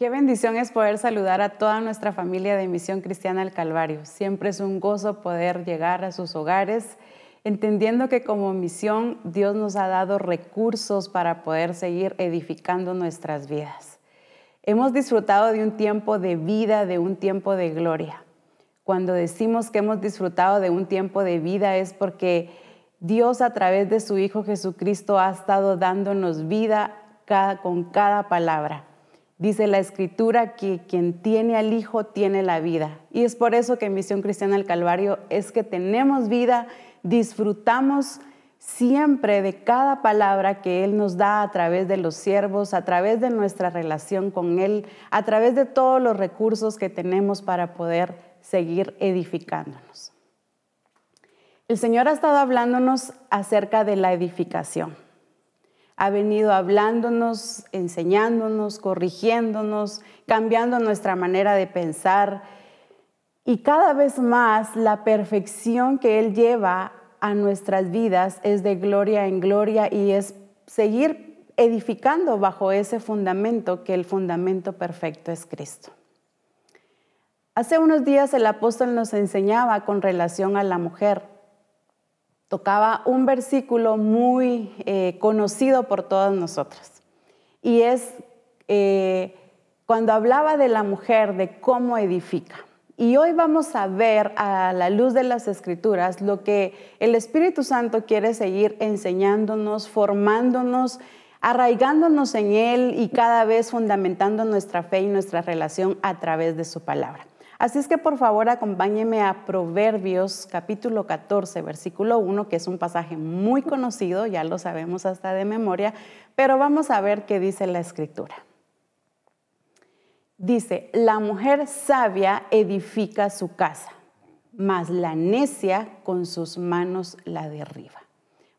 Qué bendición es poder saludar a toda nuestra familia de Misión Cristiana del Calvario. Siempre es un gozo poder llegar a sus hogares, entendiendo que como misión Dios nos ha dado recursos para poder seguir edificando nuestras vidas. Hemos disfrutado de un tiempo de vida, de un tiempo de gloria. Cuando decimos que hemos disfrutado de un tiempo de vida es porque Dios a través de su Hijo Jesucristo ha estado dándonos vida con cada palabra. Dice la escritura que quien tiene al Hijo tiene la vida. Y es por eso que en Misión Cristiana del Calvario es que tenemos vida, disfrutamos siempre de cada palabra que Él nos da a través de los siervos, a través de nuestra relación con Él, a través de todos los recursos que tenemos para poder seguir edificándonos. El Señor ha estado hablándonos acerca de la edificación ha venido hablándonos, enseñándonos, corrigiéndonos, cambiando nuestra manera de pensar. Y cada vez más la perfección que Él lleva a nuestras vidas es de gloria en gloria y es seguir edificando bajo ese fundamento que el fundamento perfecto es Cristo. Hace unos días el apóstol nos enseñaba con relación a la mujer tocaba un versículo muy eh, conocido por todas nosotras. Y es eh, cuando hablaba de la mujer, de cómo edifica. Y hoy vamos a ver a la luz de las escrituras lo que el Espíritu Santo quiere seguir enseñándonos, formándonos, arraigándonos en Él y cada vez fundamentando nuestra fe y nuestra relación a través de su palabra. Así es que por favor acompáñeme a Proverbios capítulo 14, versículo 1, que es un pasaje muy conocido, ya lo sabemos hasta de memoria, pero vamos a ver qué dice la escritura. Dice, la mujer sabia edifica su casa, mas la necia con sus manos la derriba.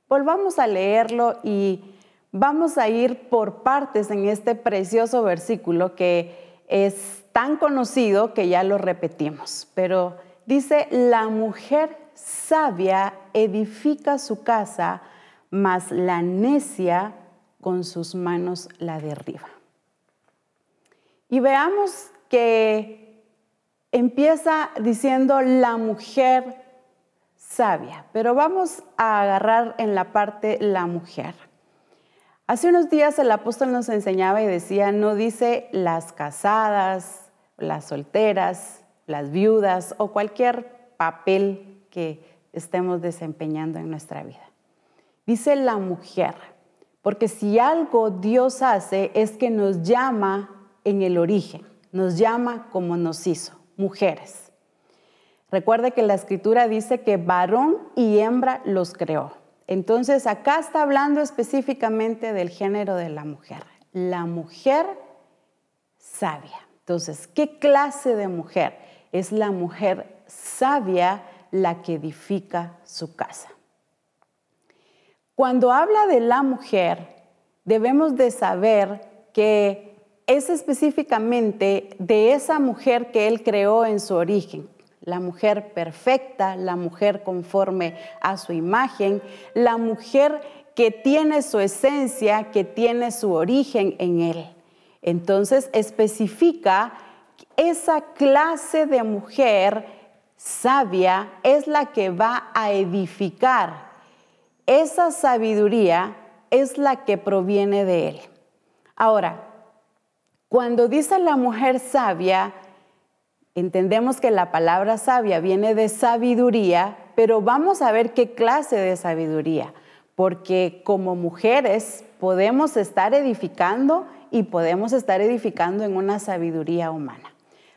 Volvamos a leerlo y vamos a ir por partes en este precioso versículo que es tan conocido que ya lo repetimos, pero dice, la mujer sabia edifica su casa, mas la necia con sus manos la derriba. Y veamos que empieza diciendo la mujer sabia, pero vamos a agarrar en la parte la mujer. Hace unos días el apóstol nos enseñaba y decía, no dice las casadas, las solteras, las viudas o cualquier papel que estemos desempeñando en nuestra vida. Dice la mujer, porque si algo Dios hace es que nos llama en el origen, nos llama como nos hizo, mujeres. Recuerde que la escritura dice que varón y hembra los creó. Entonces acá está hablando específicamente del género de la mujer, la mujer sabia. Entonces, ¿qué clase de mujer? Es la mujer sabia la que edifica su casa. Cuando habla de la mujer, debemos de saber que es específicamente de esa mujer que Él creó en su origen. La mujer perfecta, la mujer conforme a su imagen, la mujer que tiene su esencia, que tiene su origen en Él. Entonces especifica esa clase de mujer sabia es la que va a edificar. Esa sabiduría es la que proviene de él. Ahora, cuando dice la mujer sabia, entendemos que la palabra sabia viene de sabiduría, pero vamos a ver qué clase de sabiduría, porque como mujeres podemos estar edificando y podemos estar edificando en una sabiduría humana.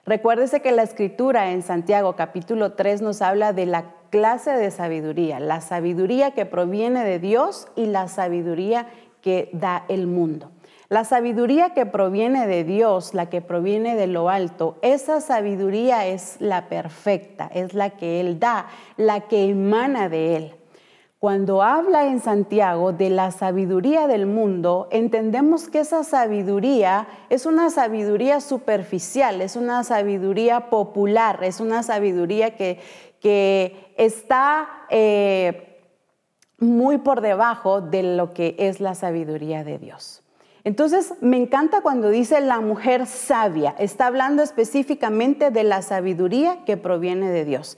Recuérdese que la escritura en Santiago capítulo 3 nos habla de la clase de sabiduría, la sabiduría que proviene de Dios y la sabiduría que da el mundo. La sabiduría que proviene de Dios, la que proviene de lo alto, esa sabiduría es la perfecta, es la que Él da, la que emana de Él. Cuando habla en Santiago de la sabiduría del mundo, entendemos que esa sabiduría es una sabiduría superficial, es una sabiduría popular, es una sabiduría que, está eh, muy por debajo de lo que es la sabiduría de Dios. Entonces, me encanta cuando dice la mujer sabia. Está hablando específicamente de la sabiduría que proviene de Dios.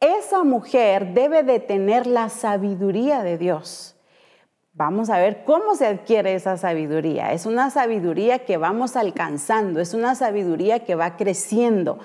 Esa mujer debe de tener la sabiduría de Dios. Vamos a ver cómo se adquiere esa sabiduría. Es una sabiduría que vamos alcanzando, es una sabiduría que va creciendo,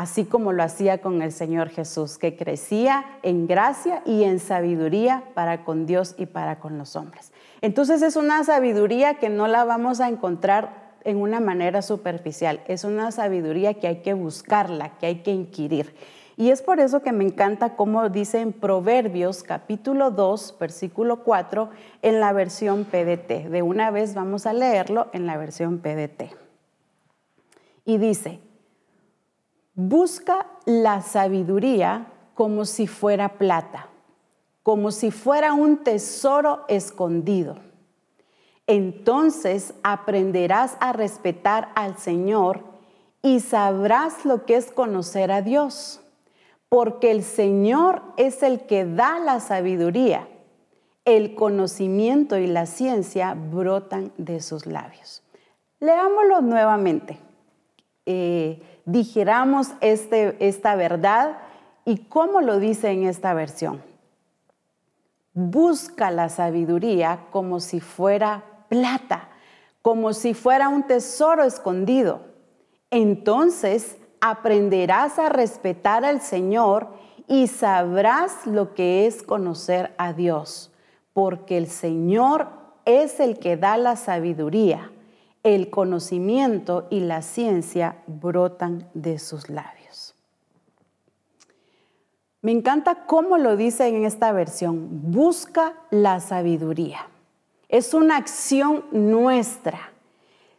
así como lo hacía con el Señor Jesús, que crecía en gracia y en sabiduría para con Dios y para con los hombres. Entonces es una sabiduría que no la vamos a encontrar en una manera superficial, es una sabiduría que hay que buscarla, que hay que inquirir. Y es por eso que me encanta cómo dice en Proverbios capítulo 2, versículo 4, en la versión PDT. De una vez vamos a leerlo en la versión PDT. Y dice, busca la sabiduría como si fuera plata como si fuera un tesoro escondido. Entonces aprenderás a respetar al Señor y sabrás lo que es conocer a Dios, porque el Señor es el que da la sabiduría. El conocimiento y la ciencia brotan de sus labios. Leámoslo nuevamente. Eh, digiramos este, esta verdad y cómo lo dice en esta versión busca la sabiduría como si fuera plata, como si fuera un tesoro escondido. Entonces aprenderás a respetar al Señor y sabrás lo que es conocer a Dios, porque el Señor es el que da la sabiduría. El conocimiento y la ciencia brotan de sus labios. Me encanta cómo lo dice en esta versión. Busca la sabiduría. Es una acción nuestra.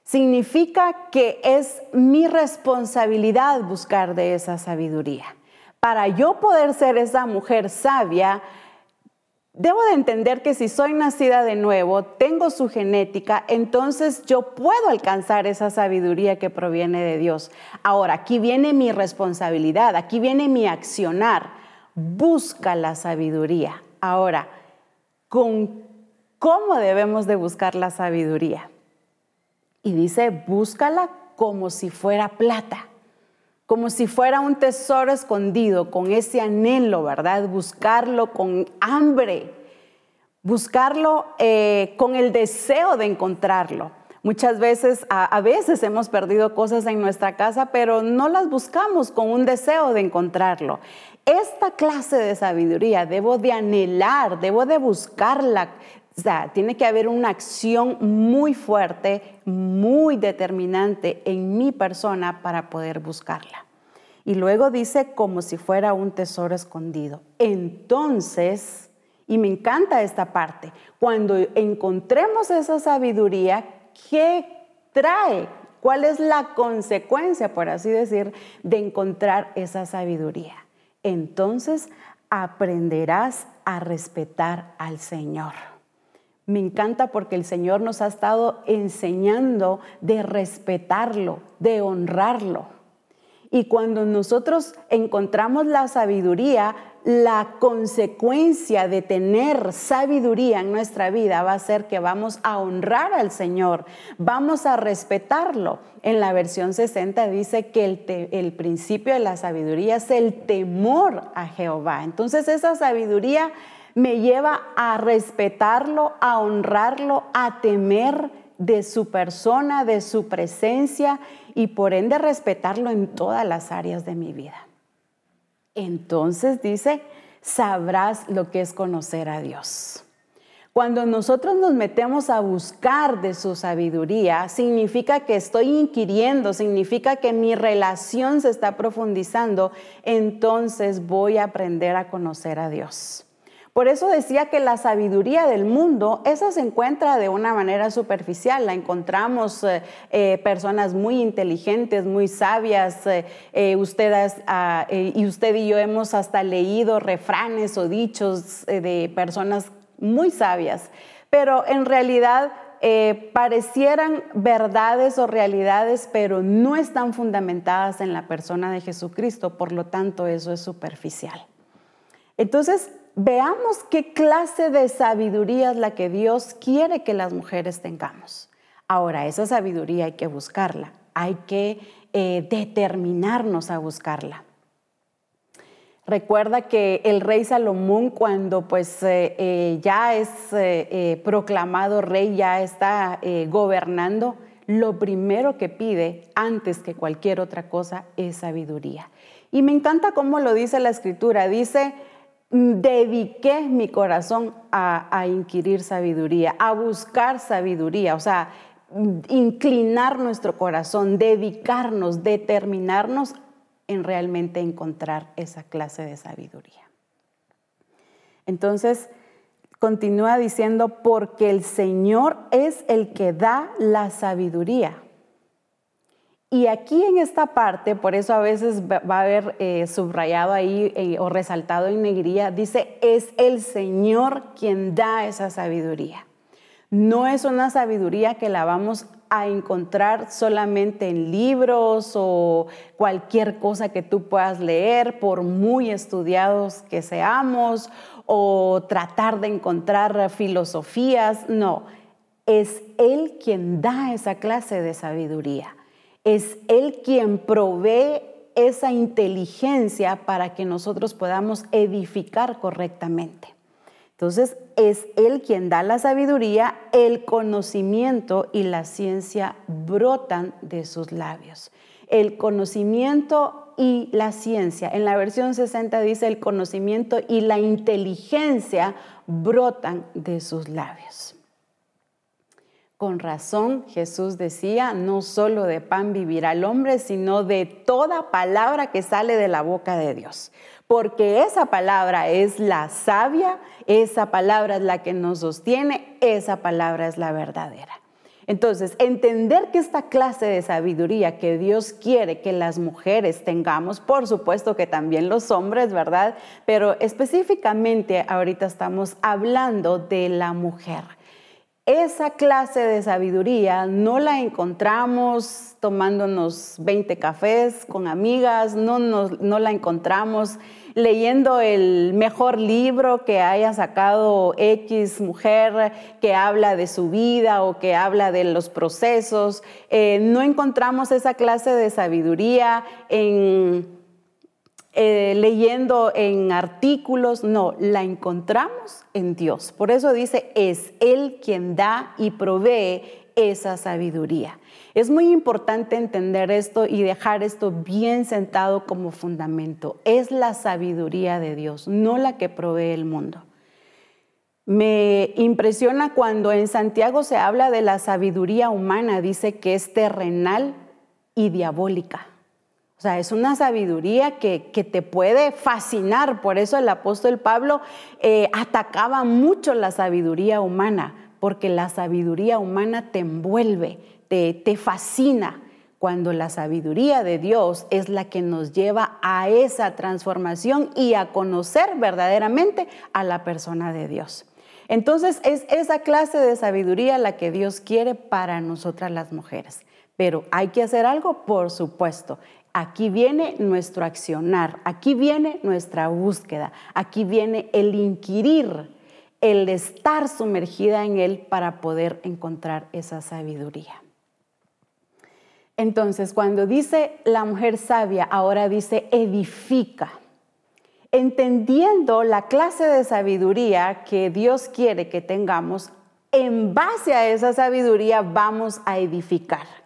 Significa que es mi responsabilidad buscar de esa sabiduría. Para yo poder ser esa mujer sabia, debo de entender que si soy nacida de nuevo, tengo su genética, entonces yo puedo alcanzar esa sabiduría que proviene de Dios. Ahora, aquí viene mi responsabilidad, aquí viene mi accionar busca la sabiduría. Ahora, ¿con cómo debemos de buscar la sabiduría? Y dice, búscala como si fuera plata, como si fuera un tesoro escondido, con ese anhelo, ¿verdad? Buscarlo con hambre, buscarlo eh, con el deseo de encontrarlo. Muchas veces, a, veces hemos perdido cosas en nuestra casa, pero no las buscamos con un deseo de encontrarlo. Esta clase de sabiduría debo de anhelar, debo de buscarla. O sea, tiene que haber una acción muy fuerte, muy determinante en mi persona para poder buscarla. Y luego dice como si fuera un tesoro escondido. Entonces, y me encanta esta parte, cuando encontremos esa sabiduría, ¿qué trae? ¿Cuál es la consecuencia, por así decir, de encontrar esa sabiduría? Entonces aprenderás a respetar al Señor. Me encanta porque el Señor nos ha estado enseñando de respetarlo, de honrarlo. Y cuando nosotros encontramos la sabiduría, la consecuencia de tener sabiduría en nuestra vida va a ser que vamos a honrar al Señor, vamos a respetarlo. En la versión 60 dice que el, el, principio de la sabiduría es el temor a Jehová. Entonces esa sabiduría me lleva a respetarlo, a honrarlo, a temer de su persona, de su presencia y por ende respetarlo en todas las áreas de mi vida entonces dice, sabrás lo que es conocer a Dios. Cuando nosotros nos metemos a buscar de su sabiduría, significa que estoy inquiriendo, significa que mi relación se está profundizando, entonces voy a aprender a conocer a Dios. Por eso decía que la sabiduría del mundo, esa se encuentra de una manera superficial. La encontramos eh, eh, personas muy inteligentes, muy sabias. Eh, ustedes, ah, y usted y yo hemos hasta leído refranes o dichos de personas muy sabias. Pero en realidad parecieran verdades o realidades, pero no están fundamentadas en la persona de Jesucristo. Por lo tanto, eso es superficial. Entonces, veamos qué clase de sabiduría es la que Dios quiere que las mujeres tengamos. Ahora, esa sabiduría hay que buscarla, hay que eh, determinarnos a buscarla. Recuerda que el rey Salomón cuando pues eh, eh, ya es proclamado rey, ya está gobernando, lo primero que pide antes que cualquier otra cosa es sabiduría. Y me encanta cómo lo dice la escritura. Dice, dediqué mi corazón a, inquirir sabiduría, a buscar sabiduría, o sea, inclinar nuestro corazón, dedicarnos, determinarnos en realmente encontrar esa clase de sabiduría. Entonces, continúa diciendo, porque el Señor es el que da la sabiduría. Y aquí en esta parte, por eso a veces va a haber eh, subrayado ahí eh, o resaltado en negría, dice, es el Señor quien da esa sabiduría. No es una sabiduría que la vamos a encontrar solamente en libros o cualquier cosa que tú puedas leer, por muy estudiados que seamos, o tratar de encontrar filosofías. No, es Él quien da esa clase de sabiduría. Es Él quien provee esa inteligencia para que nosotros podamos edificar correctamente. Entonces, es Él quien da la sabiduría, el conocimiento y la ciencia brotan de sus labios. El conocimiento y la ciencia. En la versión 60 dice el conocimiento y la inteligencia brotan de sus labios. Con razón Jesús decía, no solo de pan vivirá el hombre, sino de toda palabra que sale de la boca de Dios. Porque esa palabra es la sabia, esa palabra es la que nos sostiene, esa palabra es la verdadera. Entonces, entender que esta clase de sabiduría que Dios quiere que las mujeres tengamos, por supuesto que también los hombres, ¿verdad? Pero específicamente ahorita estamos hablando de la mujer esa clase de sabiduría no la encontramos tomándonos 20 cafés con amigas, no, no, la encontramos leyendo el mejor libro que haya sacado X mujer que habla de su vida o que habla de los procesos. Eh, no encontramos esa clase de sabiduría en eh, leyendo en artículos, no, la encontramos en Dios. Por eso dice, es Él quien da y provee esa sabiduría. Es muy importante entender esto y dejar esto bien sentado como fundamento. Es la sabiduría de Dios, no la que provee el mundo. Me impresiona cuando en Santiago se habla de la sabiduría humana, dice que es terrenal y diabólica. O sea, es una sabiduría que, te puede fascinar. Por eso el apóstol Pablo eh, atacaba mucho la sabiduría humana, porque la sabiduría humana te envuelve, te, te fascina, cuando la sabiduría de Dios es la que nos lleva a esa transformación y a conocer verdaderamente a la persona de Dios. Entonces es esa clase de sabiduría la que Dios quiere para nosotras las mujeres. Pero hay que hacer algo, por supuesto. Aquí viene nuestro accionar, aquí viene nuestra búsqueda, aquí viene el inquirir, el estar sumergida en Él para poder encontrar esa sabiduría. Entonces, cuando dice la mujer sabia, ahora dice edifica, entendiendo la clase de sabiduría que Dios quiere que tengamos, en base a esa sabiduría vamos a edificar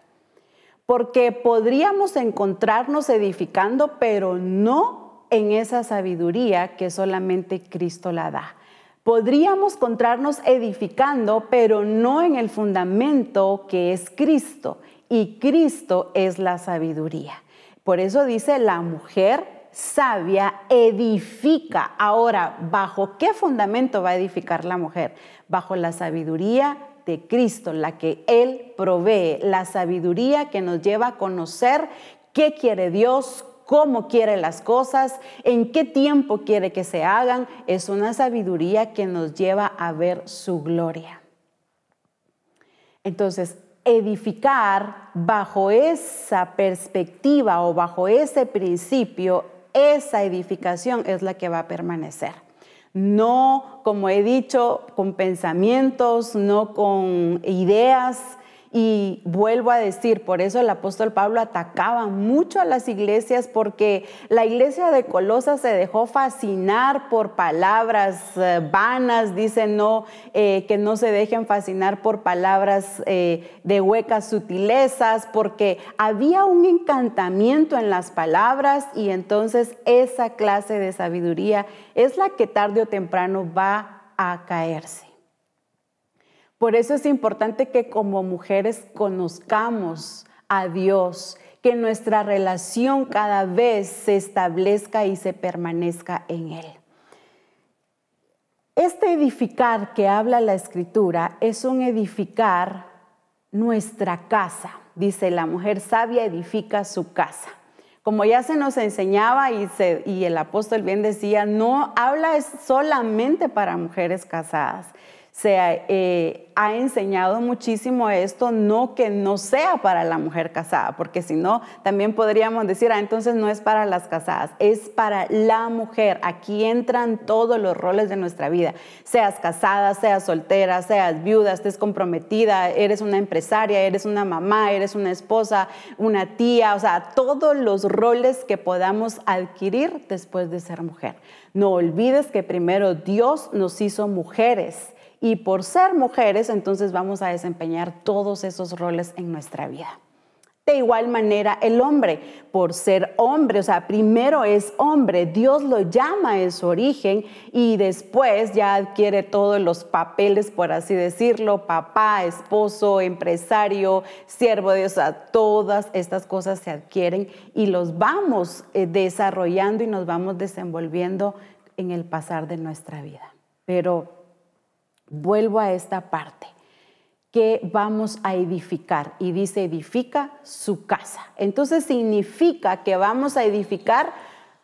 porque podríamos encontrarnos edificando, pero no en esa sabiduría que solamente Cristo la da. Podríamos encontrarnos edificando, pero no en el fundamento que es Cristo, y Cristo es la sabiduría. Por eso dice la mujer sabia edifica. Ahora, ¿bajo qué fundamento va a edificar la mujer? Bajo la sabiduría de Cristo, la que Él provee, la sabiduría que nos lleva a conocer qué quiere Dios, cómo quiere las cosas, en qué tiempo quiere que se hagan, es una sabiduría que nos lleva a ver su gloria. Entonces, edificar bajo esa perspectiva o bajo ese principio, esa edificación es la que va a permanecer no, como he dicho, con pensamientos, no con ideas Y vuelvo a decir, por eso el apóstol Pablo atacaba mucho a las iglesias porque la iglesia de Colosa se dejó fascinar por palabras eh, vanas, dice no, eh, que no se dejen fascinar por palabras eh, de huecas sutilezas, porque había un encantamiento en las palabras y entonces esa clase de sabiduría es la que tarde o temprano va a caerse. Por eso es importante que como mujeres conozcamos a Dios, que nuestra relación cada vez se establezca y se permanezca en Él. Este edificar que habla la escritura es un edificar nuestra casa. Dice, la mujer sabia edifica su casa. Como ya se nos enseñaba y, el apóstol bien decía, no habla solamente para mujeres casadas se eh, ha enseñado muchísimo esto, no que no sea para la mujer casada, porque si no, también podríamos decir, ah, entonces no es para las casadas, es para la mujer. Aquí entran todos los roles de nuestra vida, seas casada, seas soltera, seas viuda, estés comprometida, eres una empresaria, eres una mamá, eres una esposa, una tía, o sea, todos los roles que podamos adquirir después de ser mujer. No olvides que primero Dios nos hizo mujeres y por ser mujeres, entonces vamos a desempeñar todos esos roles en nuestra vida. De igual manera, el hombre, por ser hombre, o sea, primero es hombre, Dios lo llama en su origen y después ya adquiere todos los papeles, por así decirlo, papá, esposo, empresario, siervo de Dios, o sea, todas estas cosas se adquieren y los vamos eh, desarrollando y nos vamos desenvolviendo en el pasar de nuestra vida. Pero Vuelvo a esta parte que vamos a edificar y dice edifica su casa. Entonces significa que vamos a edificar,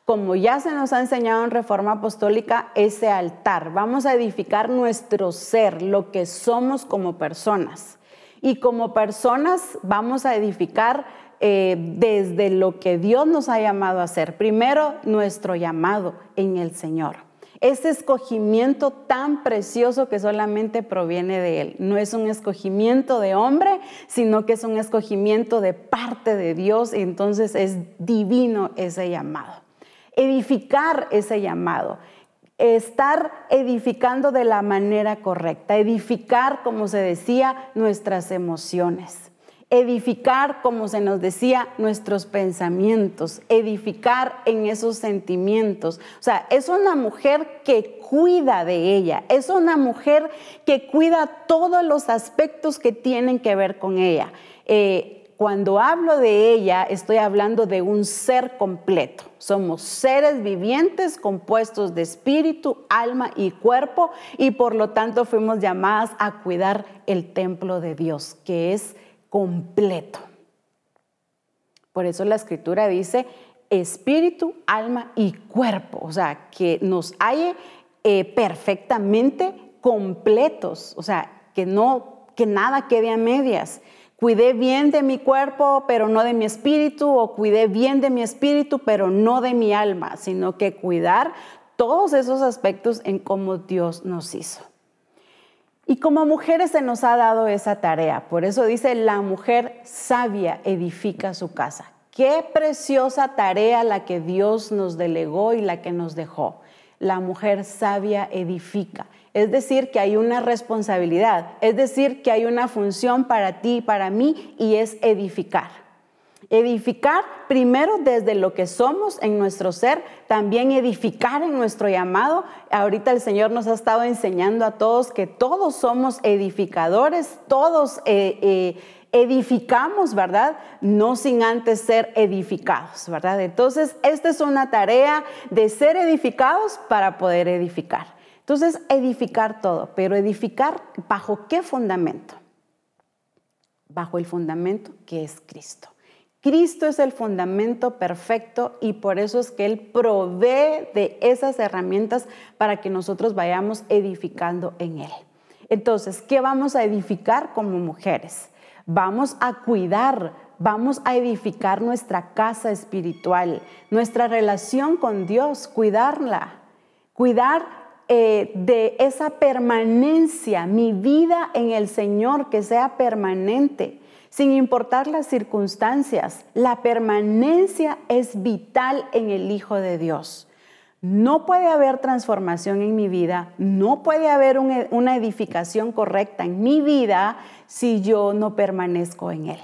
como ya se nos ha enseñado en Reforma Apostólica, ese altar. Vamos a edificar nuestro ser, lo que somos como personas. Y como personas vamos a edificar eh, desde lo que Dios nos ha llamado a hacer. Primero, nuestro llamado en el Señor ese escogimiento tan precioso que solamente proviene de Él. No es un escogimiento de hombre, sino que es un escogimiento de parte de Dios y entonces es divino ese llamado. Edificar ese llamado estar edificando de la manera correcta, edificar, como se decía, nuestras emociones edificar, como se nos decía, nuestros pensamientos, edificar en esos sentimientos. O sea, es una mujer que cuida de ella, es una mujer que cuida todos los aspectos que tienen que ver con ella. Eh, cuando hablo de ella, estoy hablando de un ser completo. Somos seres vivientes compuestos de espíritu, alma y cuerpo y por lo tanto fuimos llamadas a cuidar el templo de Dios, que es completo. Por eso la escritura dice espíritu, alma y cuerpo, o sea, que nos halle eh, perfectamente completos, o sea, que no, que nada quede a medias. Cuidé bien de mi cuerpo, pero no de mi espíritu, o cuidé bien de mi espíritu, pero no de mi alma, sino que cuidar todos esos aspectos en cómo Dios nos hizo. Y como mujeres se nos ha dado esa tarea. Por eso dice, la mujer sabia edifica su casa. Qué preciosa tarea la que Dios nos delegó y la que nos dejó. La mujer sabia edifica. Es decir, que hay una responsabilidad. Es decir, que hay una función para ti y para mí y es edificar. Edificar primero desde lo que somos en nuestro ser, también edificar en nuestro llamado. Ahorita el Señor nos ha estado enseñando a todos que todos somos edificadores, todos eh, eh, edificamos, ¿verdad? No sin antes ser edificados, ¿verdad? Entonces, esta es una tarea de ser edificados para poder edificar. Entonces, edificar todo, pero edificar bajo qué fundamento? Bajo el fundamento que es Cristo. Cristo es el fundamento perfecto y por eso es que Él provee de esas herramientas para que nosotros vayamos edificando en Él. Entonces, ¿qué vamos a edificar como mujeres? Vamos a cuidar, vamos a edificar nuestra casa espiritual, nuestra relación con Dios, cuidarla, cuidar eh, de esa permanencia, mi vida en el Señor, que sea permanente sin importar las circunstancias. La permanencia es vital en el Hijo de Dios. No puede haber transformación en mi vida, no puede haber una edificación correcta en mi vida si yo no permanezco en Él.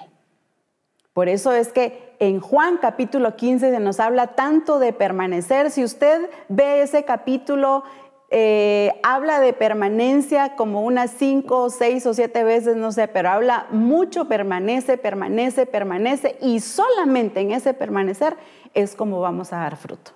Por eso es que en Juan capítulo 15 se nos habla tanto de permanecer. Si usted ve ese capítulo, eh, habla de permanencia como unas cinco, seis o siete veces, no sé, pero habla mucho permanece, permanece, permanece y solamente en ese permanecer es como vamos a dar fruto.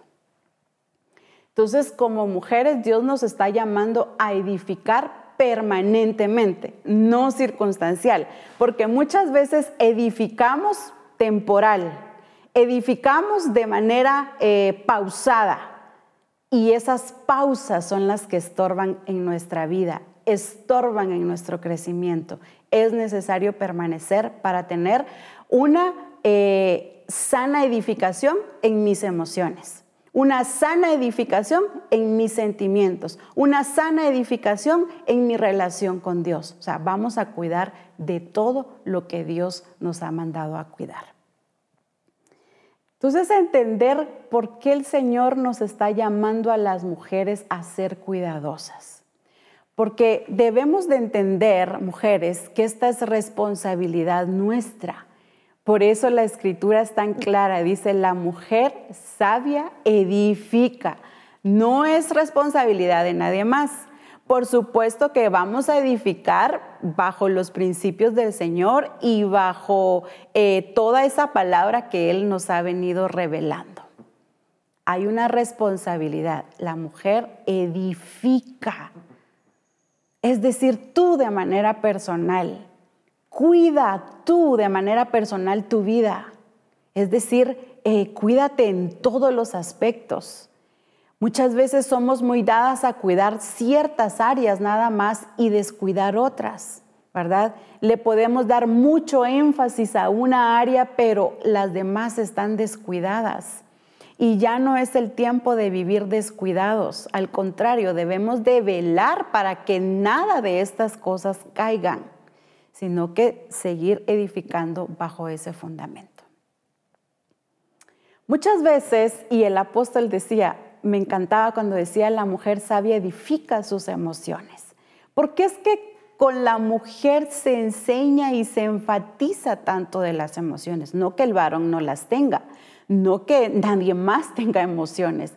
Entonces, como mujeres, Dios nos está llamando a edificar permanentemente, no circunstancial, porque muchas veces edificamos temporal, edificamos de manera eh, pausada y esas pausas son las que estorban en nuestra vida, estorban en nuestro crecimiento. Es necesario permanecer para tener una eh, sana edificación en mis emociones una sana edificación en mis sentimientos, una sana edificación en mi relación con Dios. O sea, vamos a cuidar de todo lo que Dios nos ha mandado a cuidar. Entonces, entender por qué el Señor nos está llamando a las mujeres a ser cuidadosas. Porque debemos de entender, mujeres, que esta es responsabilidad nuestra por eso la escritura es tan clara, dice, la mujer sabia edifica, no es responsabilidad de nadie más. Por supuesto que vamos a edificar bajo los principios del Señor y bajo eh, toda esa palabra que Él nos ha venido revelando. Hay una responsabilidad, la mujer edifica, es decir, tú de manera personal Cuida tú de manera personal tu vida. Es decir, eh, cuídate en todos los aspectos. Muchas veces somos muy dadas a cuidar ciertas áreas nada más y descuidar otras, ¿verdad? Le podemos dar mucho énfasis a una área, pero las demás están descuidadas. Y ya no es el tiempo de vivir descuidados. Al contrario, debemos de velar para que nada de estas cosas caigan sino que seguir edificando bajo ese fundamento. Muchas veces, y el apóstol decía, me encantaba cuando decía, la mujer sabia edifica sus emociones, porque es que con la mujer se enseña y se enfatiza tanto de las emociones, no que el varón no las tenga, no que nadie más tenga emociones.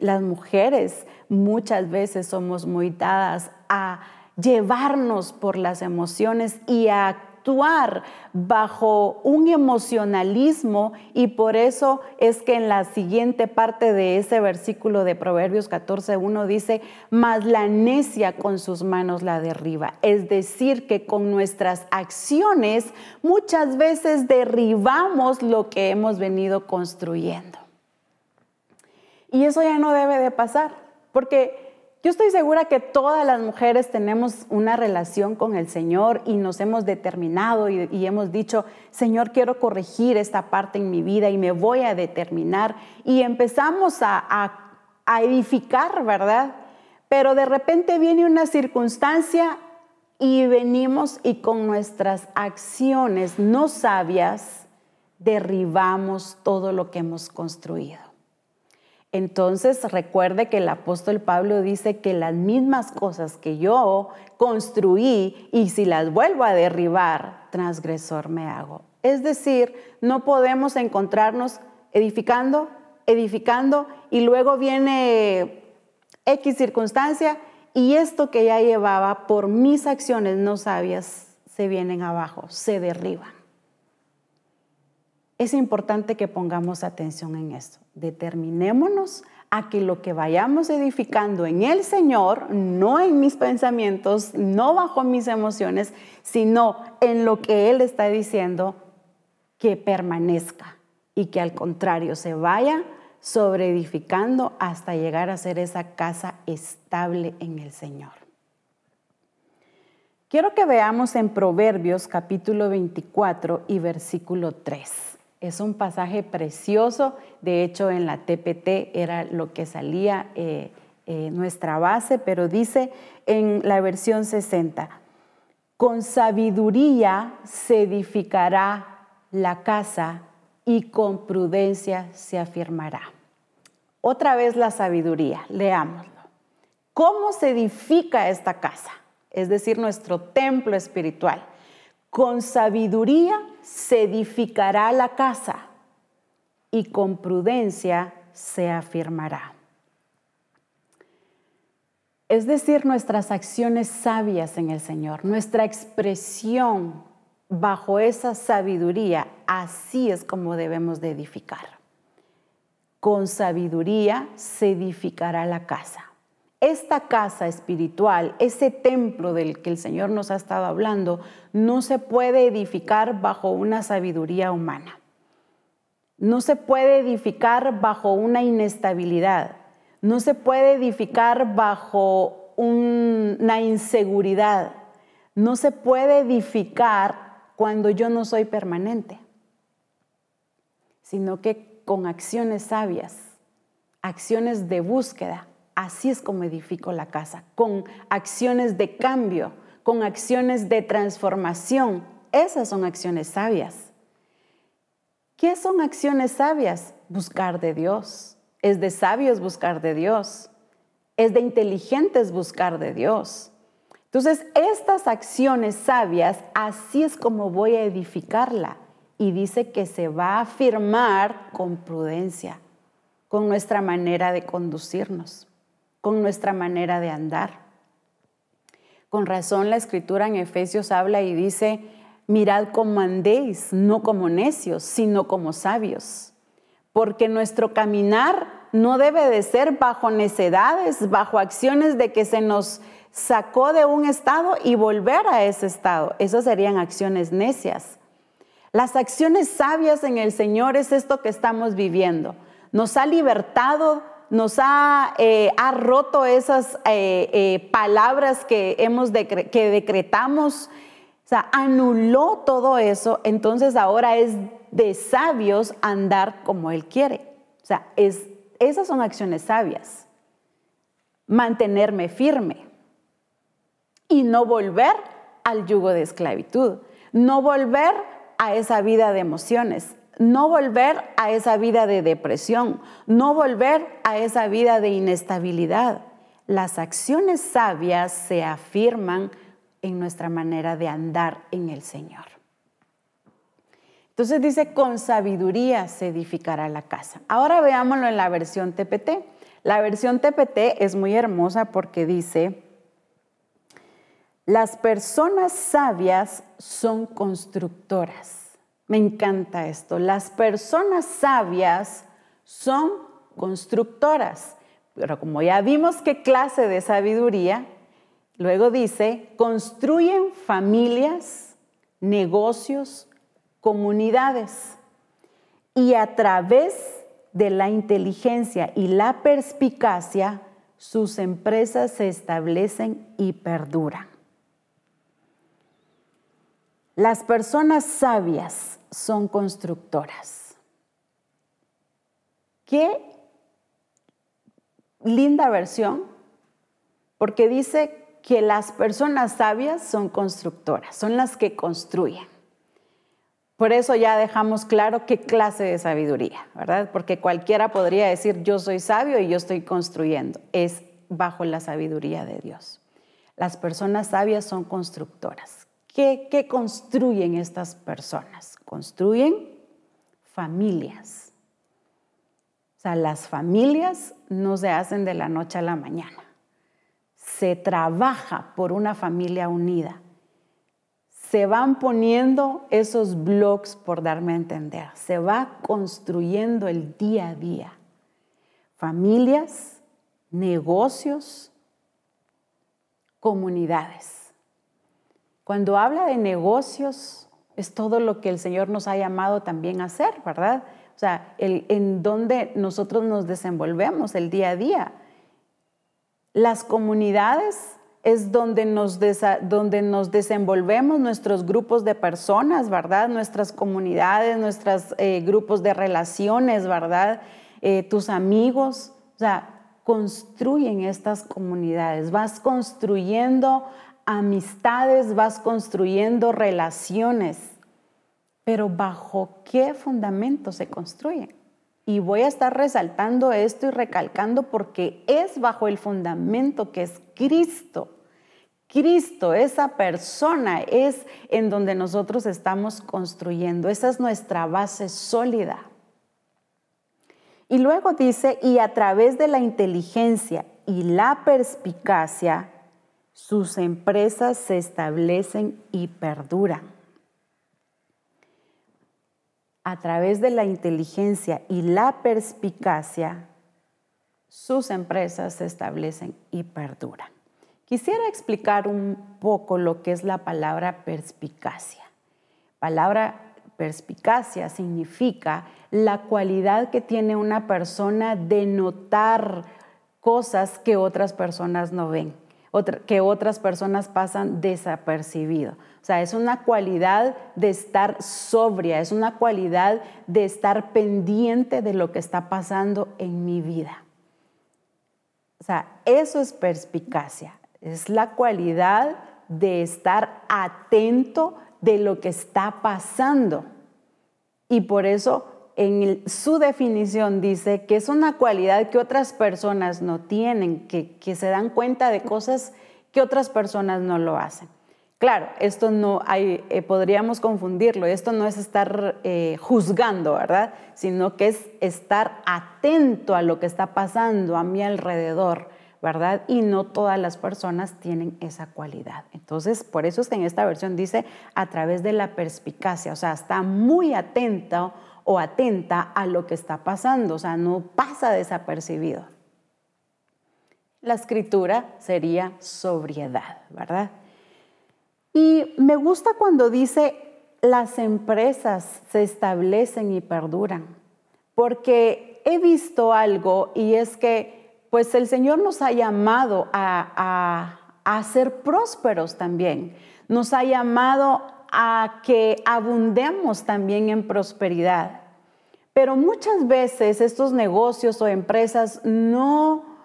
Las mujeres muchas veces somos muy dadas a llevarnos por las emociones y a actuar bajo un emocionalismo y por eso es que en la siguiente parte de ese versículo de Proverbios 14.1 dice, mas la necia con sus manos la derriba. Es decir, que con nuestras acciones muchas veces derribamos lo que hemos venido construyendo. Y eso ya no debe de pasar, porque yo estoy segura que todas las mujeres tenemos una relación con el Señor y nos hemos determinado y, hemos dicho, Señor, quiero corregir esta parte en mi vida y me voy a determinar. Y empezamos a, a edificar, ¿verdad? Pero de repente viene una circunstancia y venimos y con nuestras acciones no sabias derribamos todo lo que hemos construido. Entonces recuerde que el apóstol Pablo dice que las mismas cosas que yo construí y si las vuelvo a derribar, transgresor me hago. Es decir, no podemos encontrarnos edificando, edificando y luego viene X circunstancia y esto que ya llevaba por mis acciones no sabias se vienen abajo, se derriban. Es importante que pongamos atención en esto. Determinémonos a que lo que vayamos edificando en el Señor, no en mis pensamientos, no bajo mis emociones, sino en lo que Él está diciendo, que permanezca y que al contrario se vaya sobre edificando hasta llegar a ser esa casa estable en el Señor. Quiero que veamos en Proverbios capítulo 24 y versículo 3. Es un pasaje precioso, de hecho en la TPT era lo que salía eh, eh, nuestra base, pero dice en la versión 60, Con sabiduría se edificará la casa y con prudencia se afirmará. Otra vez la sabiduría, leámoslo. ¿Cómo se edifica esta casa? Es decir, nuestro templo espiritual. Con sabiduría se edificará la casa y con prudencia se afirmará. Es decir, nuestras acciones sabias en el Señor, nuestra expresión bajo esa sabiduría, así es como debemos de edificar. Con sabiduría se edificará la casa. Esta casa espiritual, ese templo del que el Señor nos ha estado hablando, no se puede edificar bajo una sabiduría humana. No se puede edificar bajo una inestabilidad. No se puede edificar bajo una inseguridad. No se puede edificar cuando yo no soy permanente, sino que con acciones sabias, acciones de búsqueda. Así es como edifico la casa, con acciones de cambio, con acciones de transformación. Esas son acciones sabias. ¿Qué son acciones sabias? Buscar de Dios. Es de sabios buscar de Dios. Es de inteligentes buscar de Dios. Entonces, estas acciones sabias, así es como voy a edificarla. Y dice que se va a afirmar con prudencia, con nuestra manera de conducirnos, con nuestra manera de andar. Con razón la escritura en Efesios habla y dice, mirad cómo andéis, no como necios, sino como sabios. Porque nuestro caminar no debe de ser bajo necedades, bajo acciones de que se nos sacó de un estado y volver a ese estado. Esas serían acciones necias. Las acciones sabias en el Señor es esto que estamos viviendo. Nos ha libertado, nos ha, eh, ha roto esas eh, eh, palabras que, hemos que decretamos o sea, anuló todo eso, entonces ahora es de sabios andar como Él quiere. O sea, es, esas son acciones sabias. Mantenerme firme y no volver al yugo de esclavitud, no volver a esa vida de emociones, no volver a esa vida de depresión, no volver a esa vida de inestabilidad. Las acciones sabias se afirman en nuestra manera de andar en el Señor. Entonces dice, con sabiduría se edificará la casa. Ahora veámoslo en la versión TPT. La versión TPT es muy hermosa porque dice, las personas sabias son constructoras. Me encanta esto. Las personas sabias son constructoras. Pero como ya vimos qué clase de sabiduría, Luego dice, construyen familias, negocios, comunidades y a través de la inteligencia y la perspicacia, sus empresas se establecen y perduran. Las personas sabias son constructoras. Qué linda versión, porque dice que las personas sabias son constructoras, son las que construyen. Por eso ya dejamos claro qué clase de sabiduría, ¿verdad? Porque cualquiera podría decir, yo soy sabio y yo estoy construyendo. Es bajo la sabiduría de Dios. Las personas sabias son constructoras. ¿Qué, construyen estas personas? Construyen familias. O sea, las familias no se hacen de la noche a la mañana se trabaja por una familia unida. Se van poniendo esos blogs, por darme a entender. Se va construyendo el día a día. Familias, negocios, comunidades. Cuando habla de negocios, es todo lo que el Señor nos ha llamado también a hacer, ¿verdad? O sea, el, en donde nosotros nos desenvolvemos el día a día las comunidades es donde nos, donde nos desenvolvemos nuestros grupos de personas, ¿verdad? Nuestras comunidades, nuestros eh, grupos de relaciones, ¿verdad? Eh, tus amigos, o sea, construyen estas comunidades, vas construyendo amistades, vas construyendo relaciones, pero ¿bajo qué fundamento se construyen? Y voy a estar resaltando esto y recalcando porque es bajo el fundamento que es Cristo. Cristo, esa persona es en donde nosotros estamos construyendo. Esa es nuestra base sólida. Y luego dice, y a través de la inteligencia y la perspicacia, sus empresas se establecen y perduran. A través de la inteligencia y la perspicacia, sus empresas se establecen y perduran. Quisiera explicar un poco lo que es la palabra perspicacia. Palabra perspicacia significa la cualidad que tiene una persona de notar cosas que otras personas no ven, que otras personas pasan desapercibido. O sea, es una cualidad de estar sobria, es una cualidad de estar pendiente de lo que está pasando en mi vida. O sea, eso es perspicacia. Es la cualidad de estar atento de lo que está pasando. Y por eso en su definición dice que es una cualidad que otras personas no tienen, que, se dan cuenta de cosas que otras personas no lo hacen. Claro, esto no eh, podríamos confundirlo, esto no es estar eh, juzgando, ¿verdad? Sino que es estar atento a lo que está pasando a mi alrededor ¿verdad? Y no todas las personas tienen esa cualidad. Entonces, por eso es que en esta versión dice a través de la perspicacia, o sea, está muy atento o atenta a lo que está pasando, o sea, no pasa desapercibido. La escritura sería sobriedad, ¿verdad? Y me gusta cuando dice las empresas se establecen y perduran, porque he visto algo y es que pues el Señor nos ha llamado a, ser prósperos también. Nos ha llamado a que abundemos también en prosperidad. Pero muchas veces estos negocios o empresas no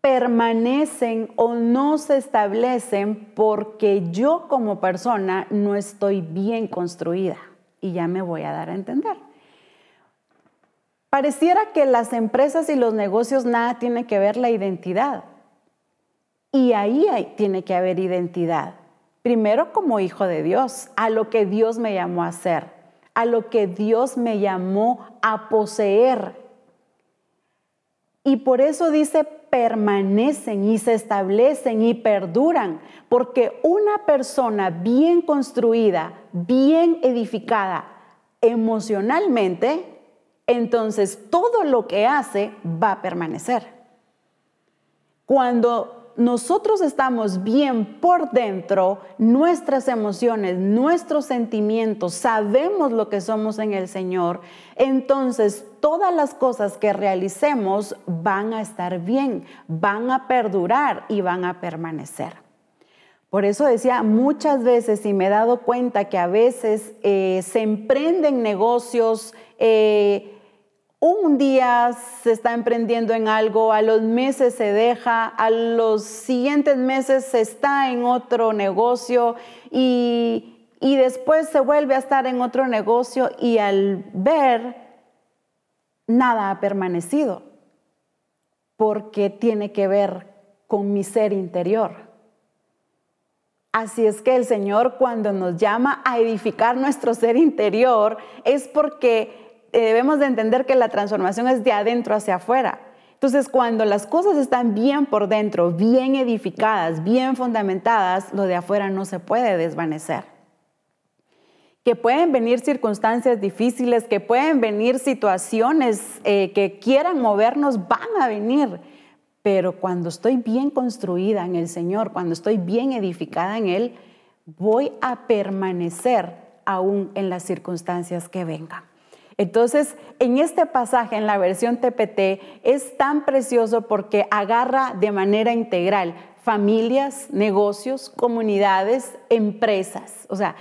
permanecen o no se establecen porque yo como persona no estoy bien construida. Y ya me voy a dar a entender. Pareciera que las empresas y los negocios nada tiene que ver la identidad. Y ahí tiene que haber identidad. Primero como hijo de Dios, a lo que Dios me llamó a hacer, a lo que Dios me llamó a poseer. Y por eso dice permanecen y se establecen y perduran, porque una persona bien construida, bien edificada emocionalmente, entonces todo lo que hace va a permanecer. Cuando nosotros estamos bien por dentro, nuestras emociones, nuestros sentimientos, sabemos lo que somos en el Señor, entonces todas las cosas que realicemos van a estar bien, van a perdurar y van a permanecer. Por eso decía muchas veces y me he dado cuenta que a veces eh, se emprenden negocios, eh, un día se está emprendiendo en algo, a los meses se deja, a los siguientes meses se está en otro negocio y, después se vuelve a estar en otro negocio y al ver, nada ha permanecido, porque tiene que ver con mi ser interior. Así es que el Señor cuando nos llama a edificar nuestro ser interior es porque debemos de entender que la transformación es de adentro hacia afuera. Entonces, cuando las cosas están bien por dentro, bien edificadas, bien fundamentadas, lo de afuera no se puede desvanecer. Que pueden venir circunstancias difíciles, que pueden venir situaciones eh, que quieran movernos, van a venir. Pero cuando estoy bien construida en el Señor, cuando estoy bien edificada en Él, voy a permanecer aún en las circunstancias que vengan. Entonces, en este pasaje, en la versión TPT, es tan precioso porque agarra de manera integral familias, negocios, comunidades, empresas. O sea,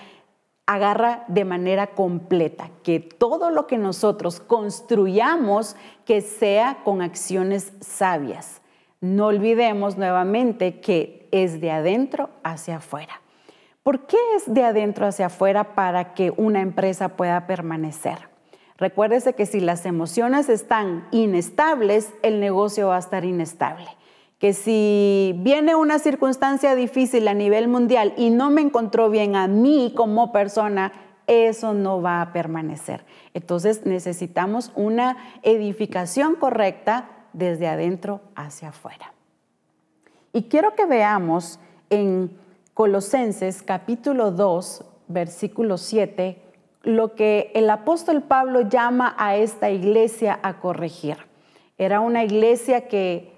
agarra de manera completa, que todo lo que nosotros construyamos, que sea con acciones sabias. No olvidemos nuevamente que es de adentro hacia afuera. ¿Por qué es de adentro hacia afuera para que una empresa pueda permanecer? Recuérdese que si las emociones están inestables, el negocio va a estar inestable. Que si viene una circunstancia difícil a nivel mundial y no me encontró bien a mí como persona, eso no va a permanecer. Entonces necesitamos una edificación correcta desde adentro hacia afuera. Y quiero que veamos en Colosenses capítulo 2, versículo 7, lo que el apóstol Pablo llama a esta iglesia a corregir. Era una iglesia que,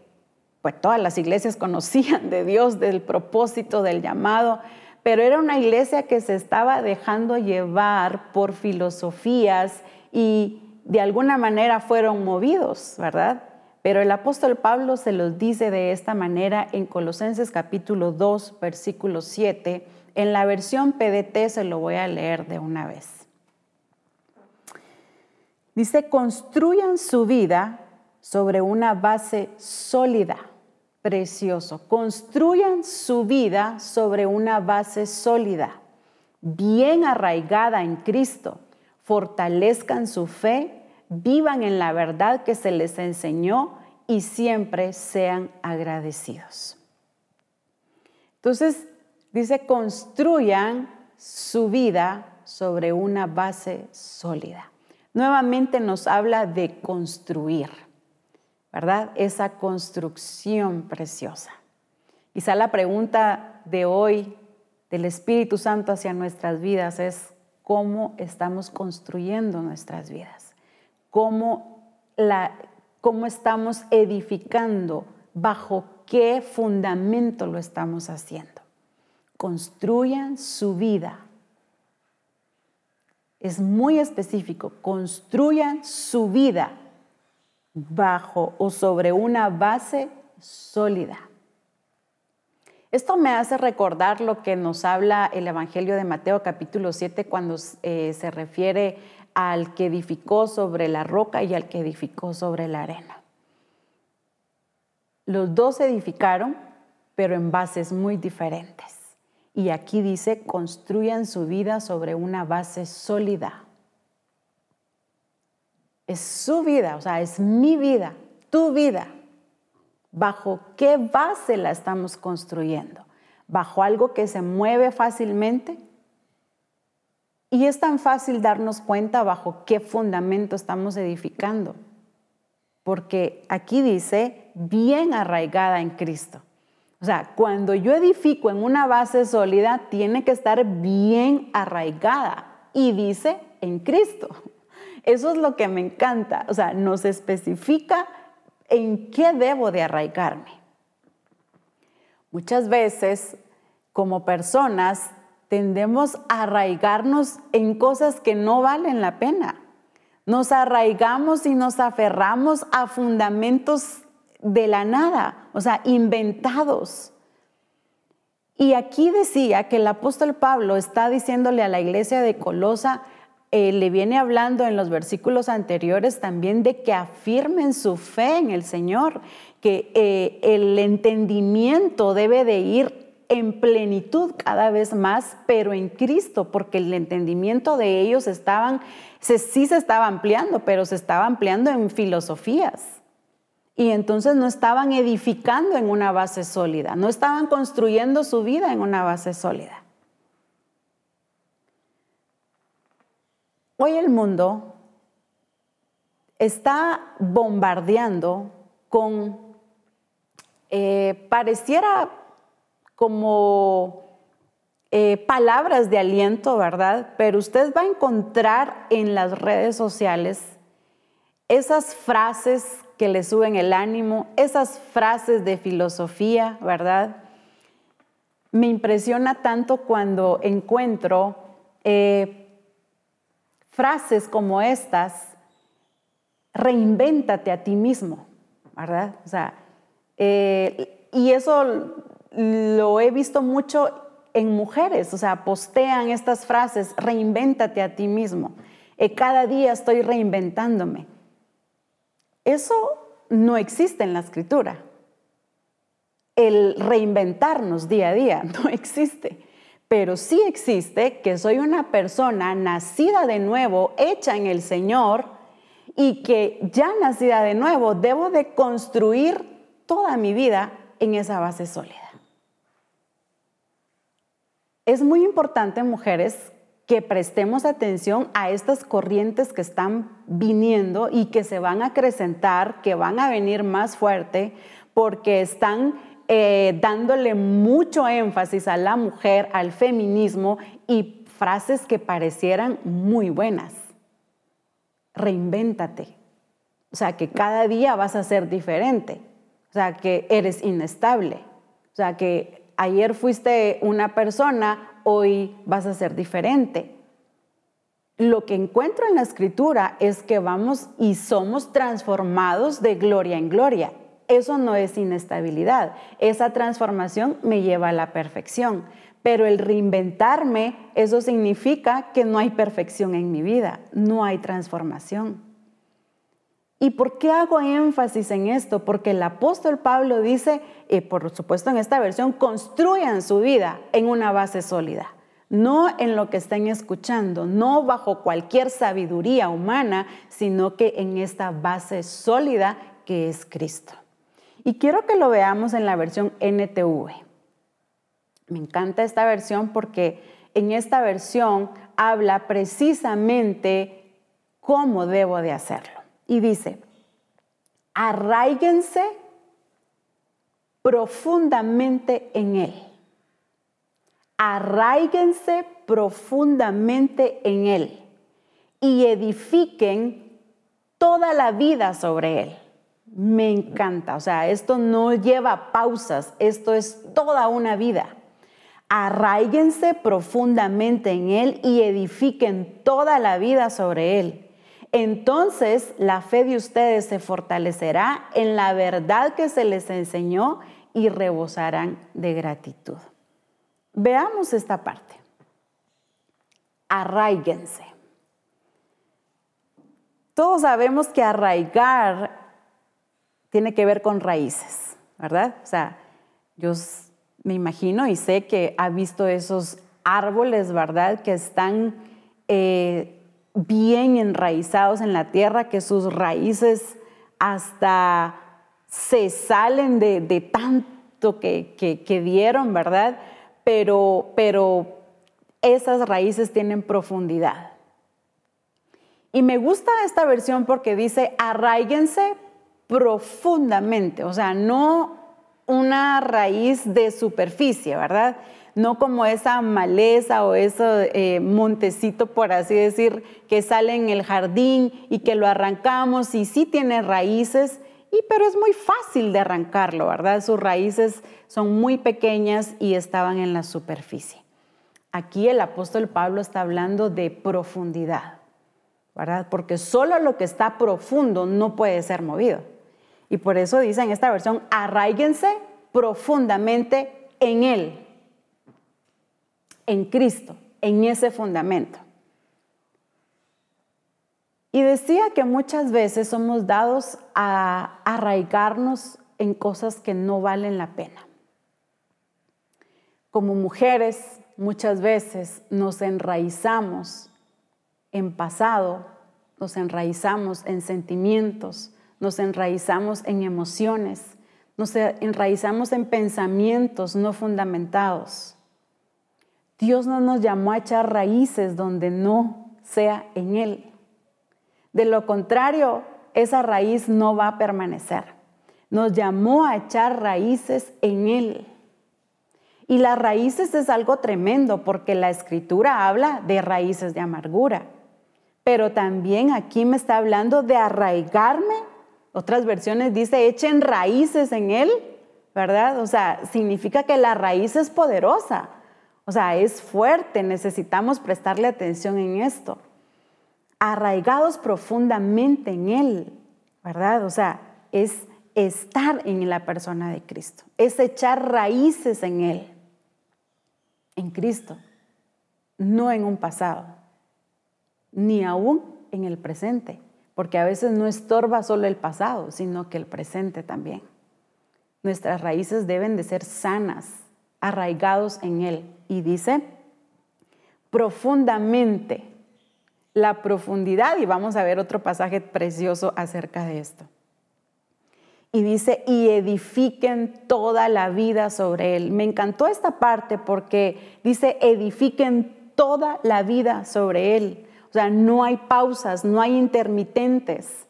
pues todas las iglesias conocían de Dios, del propósito, del llamado, pero era una iglesia que se estaba dejando llevar por filosofías y de alguna manera fueron movidos, ¿verdad? Pero el apóstol Pablo se los dice de esta manera en Colosenses capítulo 2, versículo 7. En la versión PDT se lo voy a leer de una vez. Dice, construyan su vida sobre una base sólida, precioso. Construyan su vida sobre una base sólida, bien arraigada en Cristo. Fortalezcan su fe, vivan en la verdad que se les enseñó y siempre sean agradecidos. Entonces, dice, construyan su vida sobre una base sólida nuevamente nos habla de construir, ¿verdad? Esa construcción preciosa. Quizá la pregunta de hoy del Espíritu Santo hacia nuestras vidas es cómo estamos construyendo nuestras vidas, cómo, la, cómo estamos edificando, bajo qué fundamento lo estamos haciendo. Construyan su vida es muy específico, construyan su vida bajo o sobre una base sólida. Esto me hace recordar lo que nos habla el Evangelio de Mateo capítulo 7 cuando eh, se refiere al que edificó sobre la roca y al que edificó sobre la arena. Los dos edificaron, pero en bases muy diferentes. Y aquí dice, construyan su vida sobre una base sólida. Es su vida, o sea, es mi vida, tu vida. ¿Bajo qué base la estamos construyendo? ¿Bajo algo que se mueve fácilmente? Y es tan fácil darnos cuenta bajo qué fundamento estamos edificando. Porque aquí dice, bien arraigada en Cristo. O sea, cuando yo edifico en una base sólida, tiene que estar bien arraigada y dice en Cristo. Eso es lo que me encanta. O sea, nos especifica en qué debo de arraigarme. Muchas veces, como personas, tendemos a arraigarnos en cosas que no valen la pena. Nos arraigamos y nos aferramos a fundamentos de la nada, o sea, inventados. Y aquí decía que el apóstol Pablo está diciéndole a la iglesia de Colosa, eh, le viene hablando en los versículos anteriores también de que afirmen su fe en el Señor, que eh, el entendimiento debe de ir en plenitud cada vez más, pero en Cristo, porque el entendimiento de ellos estaban, sí se estaba ampliando, pero se estaba ampliando en filosofías y entonces no estaban edificando en una base sólida, no estaban construyendo su vida en una base sólida. Hoy el mundo está bombardeando con, eh, pareciera como eh, palabras de aliento, ¿verdad? Pero usted va a encontrar en las redes sociales esas frases que le suben el ánimo, esas frases de filosofía, ¿verdad? Me impresiona tanto cuando encuentro eh, frases como estas, reinvéntate a ti mismo, ¿verdad? O sea, eh, y eso lo he visto mucho en mujeres, o sea, postean estas frases, reinvéntate a ti mismo. Eh, cada día estoy reinventándome. Eso no existe en la escritura. el reinventarnos día a día, no existe. Pero sí existe que soy una persona nacida de nuevo, hecha en el Señor, y que ya nacida de nuevo debo de construir toda mi vida en esa base sólida. Es muy importante, mujeres, que prestemos atención a estas corrientes que están viniendo y que se van a acrecentar, que van a venir más fuerte, porque están eh, dándole mucho énfasis a la mujer, al feminismo y frases que parecieran muy buenas. Reinvéntate. O sea, que cada día vas a ser diferente. O sea, que eres inestable. O sea, que ayer fuiste una persona, hoy vas a ser diferente. Lo que encuentro en la escritura es que vamos y somos transformados de gloria en gloria. Eso no es inestabilidad. Esa transformación me lleva a la perfección. Pero el reinventarme, eso significa que no hay perfección en mi vida, no hay transformación. ¿Y por qué hago énfasis en esto? Porque el apóstol Pablo dice, y por supuesto en esta versión, construyan su vida en una base sólida, no en lo que estén escuchando, no bajo cualquier sabiduría humana, sino que en esta base sólida que es Cristo. Y quiero que lo veamos en la versión NTV. Me encanta esta versión porque en esta versión habla precisamente cómo debo de hacerlo. Y dice, arraíguense profundamente en Él. Arraíguense profundamente en Él y edifiquen toda la vida sobre Él. Me encanta, o sea, esto no lleva pausas, esto es toda una vida. Arraíguense profundamente en Él y edifiquen toda la vida sobre Él entonces la fe de ustedes se fortalecerá en la verdad que se les enseñó y rebosarán de gratitud. Veamos esta parte. Arraíguense. Todos sabemos que arraigar tiene que ver con raíces, ¿verdad? O sea, yo me imagino y sé que ha visto esos árboles, ¿verdad? Que están eh, bien enraizados en la tierra, que sus raíces hasta se salen de, tanto que, dieron, ¿verdad? Pero, pero esas raíces tienen profundidad. Y me gusta esta versión porque dice, arraíguense profundamente, o sea, no una raíz de superficie, ¿verdad? No como esa maleza o ese eh, montecito, por así decir, que sale en el jardín y que lo arrancamos y sí tiene raíces, y, pero es muy fácil de arrancarlo, ¿verdad? Sus raíces son muy pequeñas y estaban en la superficie. Aquí el apóstol Pablo está hablando de profundidad, ¿verdad? Porque solo lo que está profundo no puede ser movido. Y por eso dice en esta versión, arraíguense profundamente en Él en Cristo, en ese fundamento. Y decía que muchas veces somos dados a arraigarnos en cosas que no valen la pena. Como mujeres, muchas veces nos enraizamos en pasado, nos enraizamos en sentimientos, nos enraizamos en emociones, nos enraizamos en pensamientos no fundamentados. Dios no nos llamó a echar raíces donde no sea en Él. De lo contrario, esa raíz no va a permanecer. Nos llamó a echar raíces en Él. Y las raíces es algo tremendo porque la escritura habla de raíces de amargura. Pero también aquí me está hablando de arraigarme. Otras versiones dice, echen raíces en Él, ¿verdad? O sea, significa que la raíz es poderosa. O sea, es fuerte, necesitamos prestarle atención en esto. Arraigados profundamente en Él, ¿verdad? O sea, es estar en la persona de Cristo, es echar raíces en Él, en Cristo, no en un pasado, ni aún en el presente, porque a veces no estorba solo el pasado, sino que el presente también. nuestras raíces deben de ser sanas, arraigados en Él. Y dice, profundamente, la profundidad, y vamos a ver otro pasaje precioso acerca de esto. Y dice, y edifiquen toda la vida sobre él. Me encantó esta parte porque dice, edifiquen toda la vida sobre él. O sea, no hay pausas, no hay intermitentes.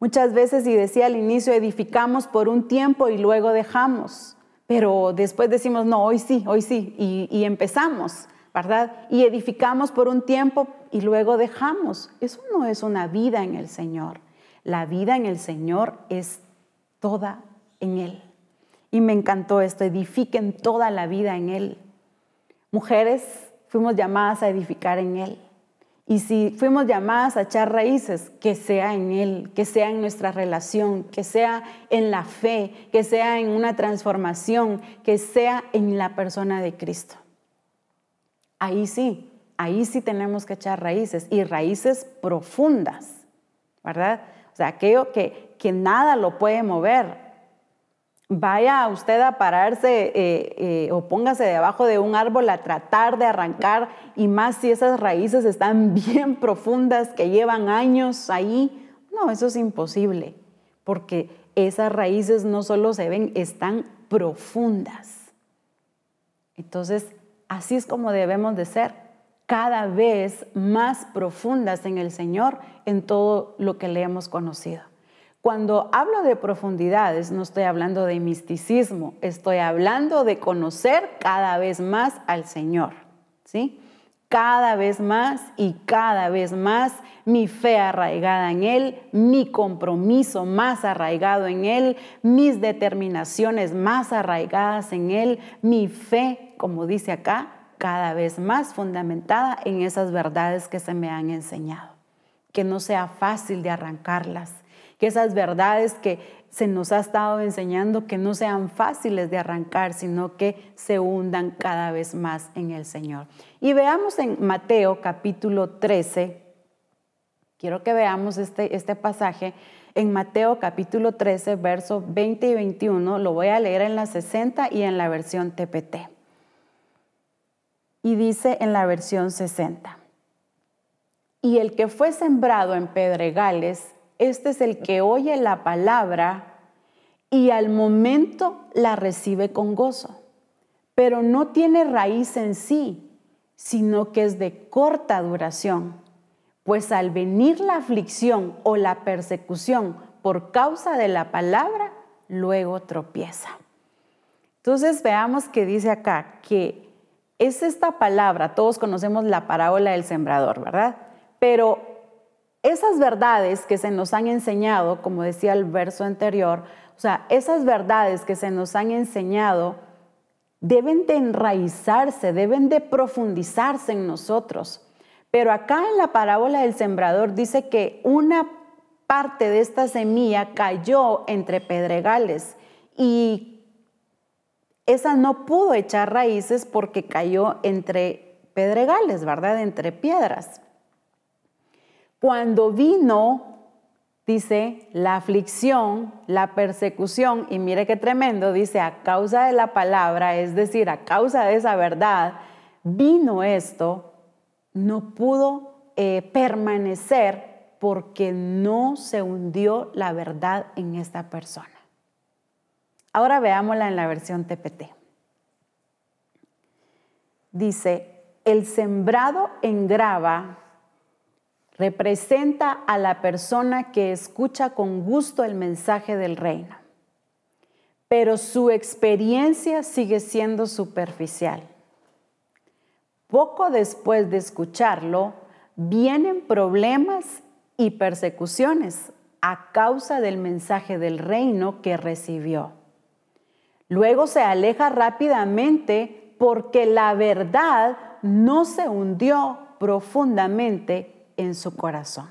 Muchas veces, y decía al inicio, edificamos por un tiempo y luego dejamos, pero después decimos, no, hoy sí, hoy sí, y, empezamos, ¿verdad? Y edificamos por un tiempo y luego dejamos. Eso no es una vida en el Señor. La vida en el Señor es toda en Él. Y me encantó esto, edifiquen toda la vida en Él. Mujeres, fuimos llamadas a edificar en Él. Y si fuimos llamadas a echar raíces, que sea en Él, que sea en nuestra relación, que sea en la fe, que sea en una transformación, que sea en la persona de Cristo. Ahí sí, ahí sí tenemos que echar raíces y raíces profundas, ¿verdad? O sea, aquello que, que nada lo puede mover, vaya usted a pararse eh, eh, o póngase debajo de un árbol a tratar de arrancar y más si esas raíces están bien profundas que llevan años ahí. No, eso es imposible porque esas raíces no solo se ven, están profundas. Entonces, así es como debemos de ser, cada vez más profundas en el Señor en todo lo que le hemos conocido. Cuando hablo de profundidades, no estoy hablando de misticismo, estoy hablando de conocer cada vez más al Señor, ¿sí? Cada vez más y cada vez más mi fe arraigada en Él, mi compromiso más arraigado en Él, mis determinaciones más arraigadas en Él, mi fe, como dice acá, cada vez más fundamentada en esas verdades que se me han enseñado. Que no sea fácil de arrancarlas, que esas verdades que se nos ha estado enseñando que no sean fáciles de arrancar, sino que se hundan cada vez más en el Señor. Y veamos en Mateo capítulo 13, quiero que veamos este, este pasaje, en Mateo capítulo 13, versos 20 y 21, lo voy a leer en la 60 y en la versión TPT. Y dice en la versión 60, y el que fue sembrado en pedregales, este es el que oye la palabra y al momento la recibe con gozo, pero no tiene raíz en sí, sino que es de corta duración, pues al venir la aflicción o la persecución por causa de la palabra, luego tropieza. Entonces veamos que dice acá que es esta palabra, todos conocemos la parábola del sembrador, ¿verdad? Pero esas verdades que se nos han enseñado, como decía el verso anterior, o sea, esas verdades que se nos han enseñado deben de enraizarse, deben de profundizarse en nosotros. Pero acá en la parábola del sembrador dice que una parte de esta semilla cayó entre pedregales y esa no pudo echar raíces porque cayó entre pedregales, ¿verdad? Entre piedras. Cuando vino, dice, la aflicción, la persecución, y mire qué tremendo, dice, a causa de la palabra, es decir, a causa de esa verdad, vino esto, no pudo eh, permanecer porque no se hundió la verdad en esta persona. Ahora veámosla en la versión TPT. Dice, el sembrado en grava representa a la persona que escucha con gusto el mensaje del reino, pero su experiencia sigue siendo superficial. Poco después de escucharlo, vienen problemas y persecuciones a causa del mensaje del reino que recibió. Luego se aleja rápidamente porque la verdad no se hundió profundamente en su corazón.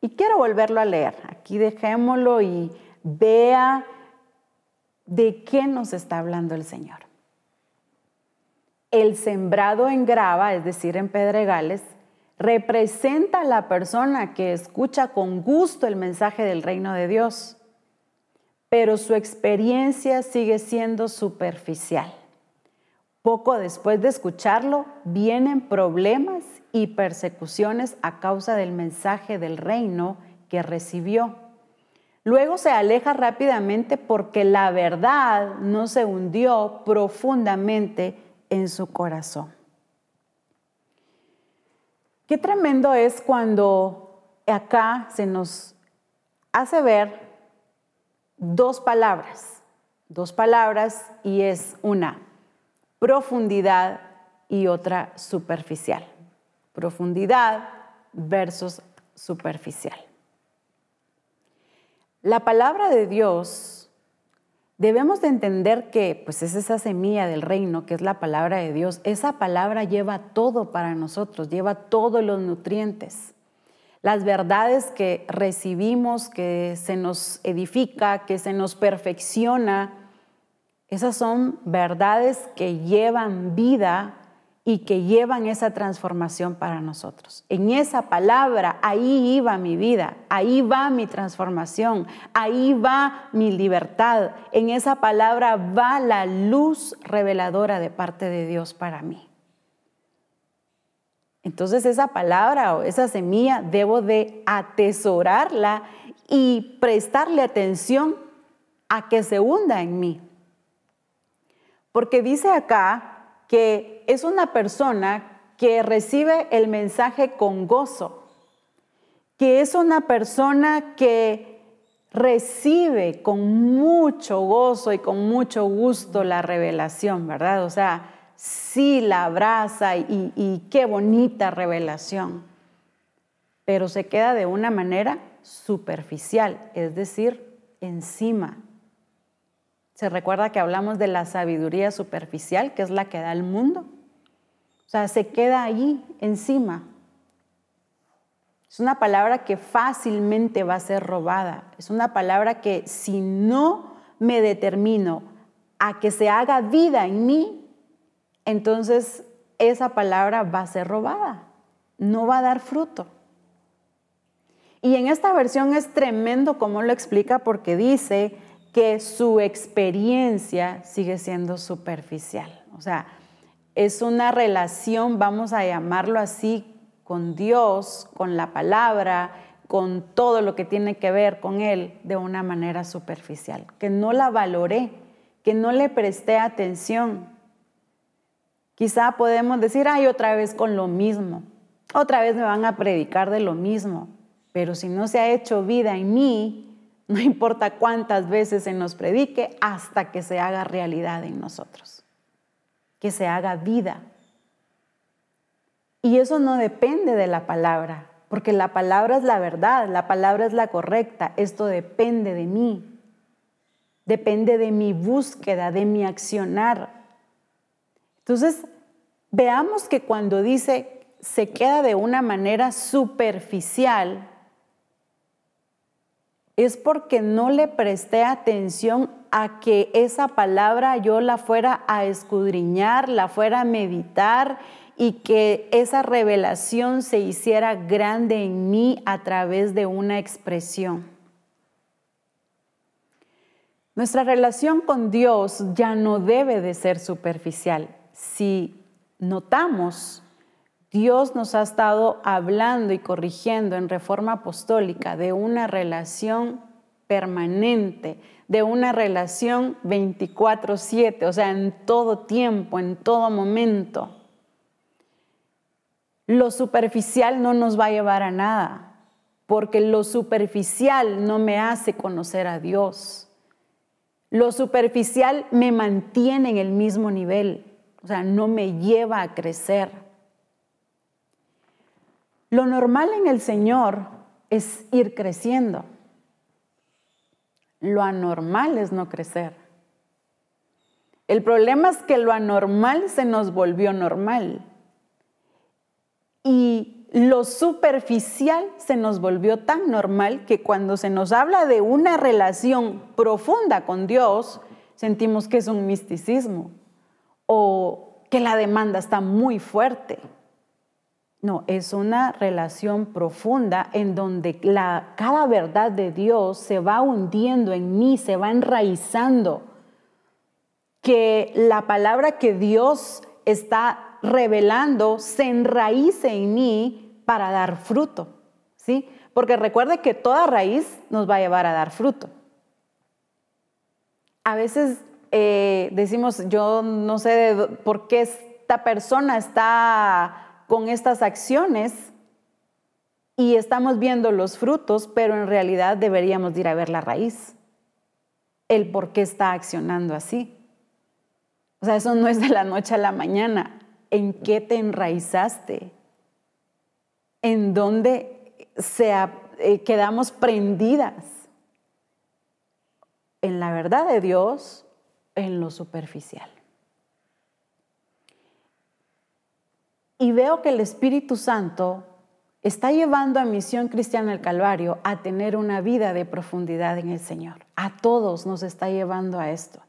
Y quiero volverlo a leer. Aquí dejémoslo y vea de qué nos está hablando el Señor. El sembrado en grava, es decir, en pedregales, representa a la persona que escucha con gusto el mensaje del reino de Dios, pero su experiencia sigue siendo superficial. Poco después de escucharlo, vienen problemas y persecuciones a causa del mensaje del reino que recibió. Luego se aleja rápidamente porque la verdad no se hundió profundamente en su corazón. Qué tremendo es cuando acá se nos hace ver dos palabras, dos palabras y es una profundidad y otra superficial. Profundidad versus superficial. La palabra de Dios, debemos de entender que pues es esa semilla del reino, que es la palabra de Dios. Esa palabra lleva todo para nosotros, lleva todos los nutrientes. Las verdades que recibimos, que se nos edifica, que se nos perfecciona, esas son verdades que llevan vida y que llevan esa transformación para nosotros. En esa palabra, ahí iba mi vida, ahí va mi transformación, ahí va mi libertad. En esa palabra va la luz reveladora de parte de Dios para mí. Entonces esa palabra o esa semilla debo de atesorarla y prestarle atención a que se hunda en mí. Porque dice acá que es una persona que recibe el mensaje con gozo, que es una persona que recibe con mucho gozo y con mucho gusto la revelación, ¿verdad? O sea, sí la abraza y, y qué bonita revelación, pero se queda de una manera superficial, es decir, encima se recuerda que hablamos de la sabiduría superficial, que es la que da el mundo. O sea, se queda allí, encima. Es una palabra que fácilmente va a ser robada. Es una palabra que si no me determino a que se haga vida en mí, entonces esa palabra va a ser robada. No va a dar fruto. Y en esta versión es tremendo cómo lo explica porque dice, que su experiencia sigue siendo superficial. O sea, es una relación, vamos a llamarlo así, con Dios, con la palabra, con todo lo que tiene que ver con Él de una manera superficial, que no la valoré, que no le presté atención. Quizá podemos decir, ay, otra vez con lo mismo, otra vez me van a predicar de lo mismo, pero si no se ha hecho vida en mí, no importa cuántas veces se nos predique, hasta que se haga realidad en nosotros, que se haga vida. Y eso no depende de la palabra, porque la palabra es la verdad, la palabra es la correcta, esto depende de mí, depende de mi búsqueda, de mi accionar. Entonces, veamos que cuando dice se queda de una manera superficial, es porque no le presté atención a que esa palabra yo la fuera a escudriñar, la fuera a meditar y que esa revelación se hiciera grande en mí a través de una expresión. Nuestra relación con Dios ya no debe de ser superficial. Si notamos Dios nos ha estado hablando y corrigiendo en reforma apostólica de una relación permanente, de una relación 24/7, o sea, en todo tiempo, en todo momento. Lo superficial no nos va a llevar a nada, porque lo superficial no me hace conocer a Dios. Lo superficial me mantiene en el mismo nivel, o sea, no me lleva a crecer. Lo normal en el Señor es ir creciendo. Lo anormal es no crecer. El problema es que lo anormal se nos volvió normal. Y lo superficial se nos volvió tan normal que cuando se nos habla de una relación profunda con Dios, sentimos que es un misticismo o que la demanda está muy fuerte. No, es una relación profunda en donde la, cada verdad de Dios se va hundiendo en mí, se va enraizando. Que la palabra que Dios está revelando se enraíce en mí para dar fruto. ¿sí? Porque recuerde que toda raíz nos va a llevar a dar fruto. A veces eh, decimos, yo no sé por qué esta persona está con estas acciones y estamos viendo los frutos, pero en realidad deberíamos ir a ver la raíz, el por qué está accionando así. O sea, eso no es de la noche a la mañana. ¿En qué te enraizaste? ¿En dónde se, eh, quedamos prendidas? ¿En la verdad de Dios? En lo superficial. Y veo que el Espíritu Santo está llevando a Misión Cristiana del Calvario a tener una vida de profundidad en el Señor. A todos nos está llevando a esto,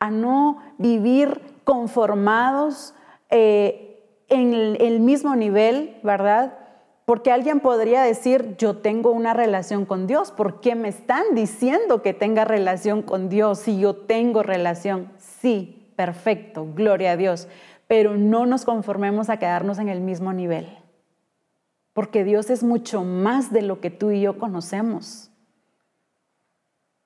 a no vivir conformados eh, en el mismo nivel, ¿verdad? Porque alguien podría decir, yo tengo una relación con Dios, ¿por qué me están diciendo que tenga relación con Dios si yo tengo relación? Sí, perfecto, gloria a Dios pero no nos conformemos a quedarnos en el mismo nivel, porque Dios es mucho más de lo que tú y yo conocemos.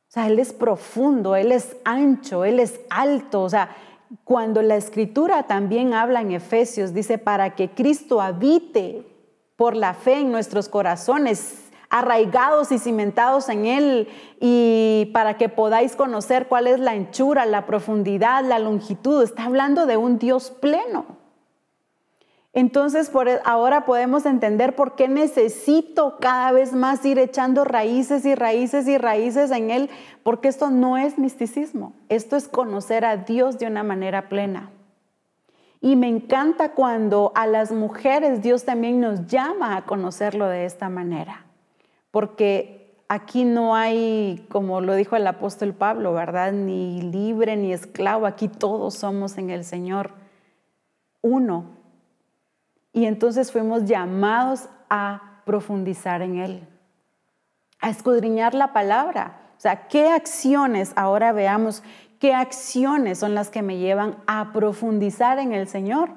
O sea, Él es profundo, Él es ancho, Él es alto. O sea, cuando la escritura también habla en Efesios, dice, para que Cristo habite por la fe en nuestros corazones, arraigados y cimentados en Él y para que podáis conocer cuál es la anchura, la profundidad, la longitud. Está hablando de un Dios pleno. Entonces, por, e, ahora podemos entender por qué necesito cada vez más ir echando raíces y raíces y raíces en Él, porque esto no es misticismo, esto es conocer a Dios de una manera plena. Y me encanta cuando a las mujeres Dios también nos llama a conocerlo de esta manera porque aquí no hay, como lo dijo el apóstol Pablo, ¿verdad? Ni libre ni esclavo, aquí todos somos en el Señor uno. Y entonces fuimos llamados a profundizar en Él, a escudriñar la palabra. O sea, ¿qué acciones, ahora veamos, qué acciones son las que me llevan a profundizar en el Señor?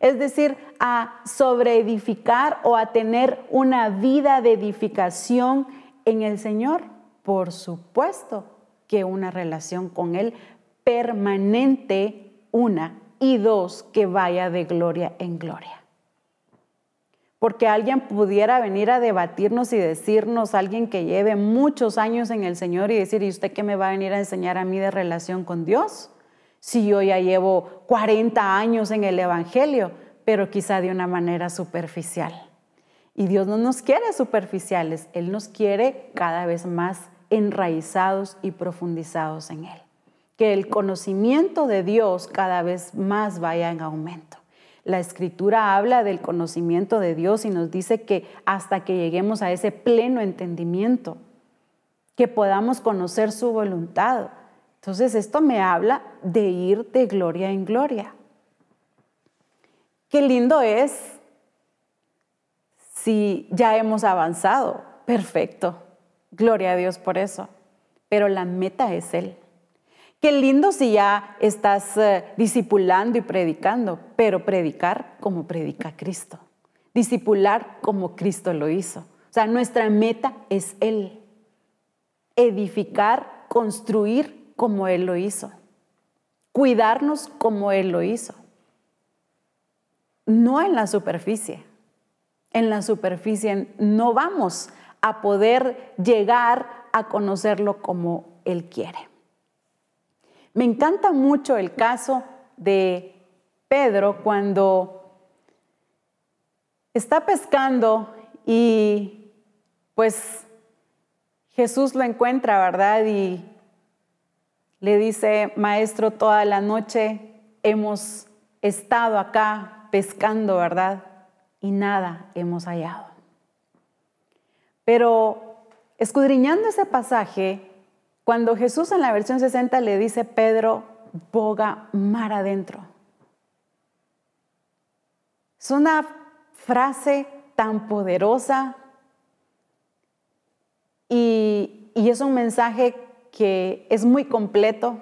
Es decir, a sobreedificar o a tener una vida de edificación en el Señor. Por supuesto que una relación con Él permanente, una, y dos, que vaya de gloria en gloria. Porque alguien pudiera venir a debatirnos y decirnos, alguien que lleve muchos años en el Señor y decir, ¿y usted qué me va a venir a enseñar a mí de relación con Dios? Si yo ya llevo 40 años en el Evangelio, pero quizá de una manera superficial. Y Dios no nos quiere superficiales, Él nos quiere cada vez más enraizados y profundizados en Él. Que el conocimiento de Dios cada vez más vaya en aumento. La escritura habla del conocimiento de Dios y nos dice que hasta que lleguemos a ese pleno entendimiento, que podamos conocer su voluntad, entonces esto me habla de ir de gloria en gloria. Qué lindo es si ya hemos avanzado. Perfecto. Gloria a Dios por eso. Pero la meta es Él. Qué lindo si ya estás eh, discipulando y predicando, pero predicar como predica Cristo. Discipular como Cristo lo hizo. O sea, nuestra meta es Él. Edificar, construir como Él lo hizo, cuidarnos como Él lo hizo, no en la superficie. En la superficie no vamos a poder llegar a conocerlo como Él quiere. Me encanta mucho el caso de Pedro cuando está pescando y pues Jesús lo encuentra, ¿verdad? Y le dice, maestro, toda la noche hemos estado acá pescando, ¿verdad? Y nada hemos hallado. Pero escudriñando ese pasaje, cuando Jesús en la versión 60 le dice, Pedro, boga mar adentro. Es una frase tan poderosa y, y es un mensaje que es muy completo.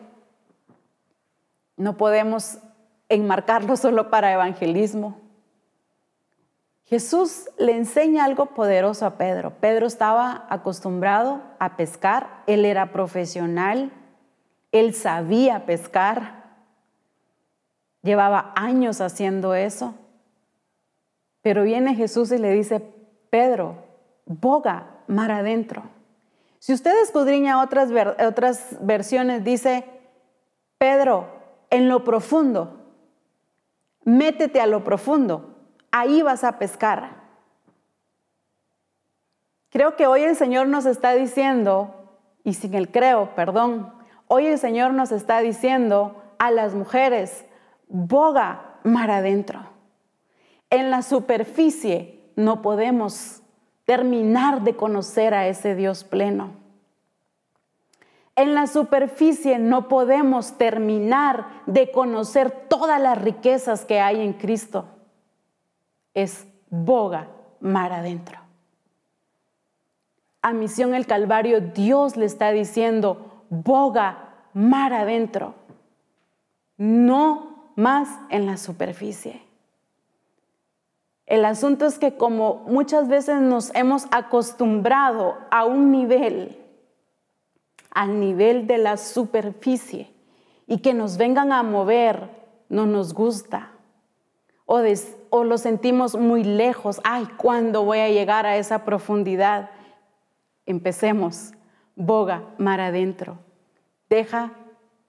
No podemos enmarcarlo solo para evangelismo. Jesús le enseña algo poderoso a Pedro. Pedro estaba acostumbrado a pescar, él era profesional, él sabía pescar, llevaba años haciendo eso. Pero viene Jesús y le dice, Pedro, boga mar adentro. Si usted escudriña otras, otras versiones, dice, Pedro, en lo profundo, métete a lo profundo, ahí vas a pescar. Creo que hoy el Señor nos está diciendo, y sin el creo, perdón, hoy el Señor nos está diciendo a las mujeres, boga mar adentro. En la superficie no podemos terminar de conocer a ese Dios pleno. En la superficie no podemos terminar de conocer todas las riquezas que hay en Cristo. Es boga mar adentro. A Misión el Calvario Dios le está diciendo, boga mar adentro, no más en la superficie. El asunto es que como muchas veces nos hemos acostumbrado a un nivel, al nivel de la superficie, y que nos vengan a mover, no nos gusta. O, lo sentimos muy lejos. Ay, ¿cuándo voy a llegar a esa profundidad? Empecemos. Boga mar adentro. Deja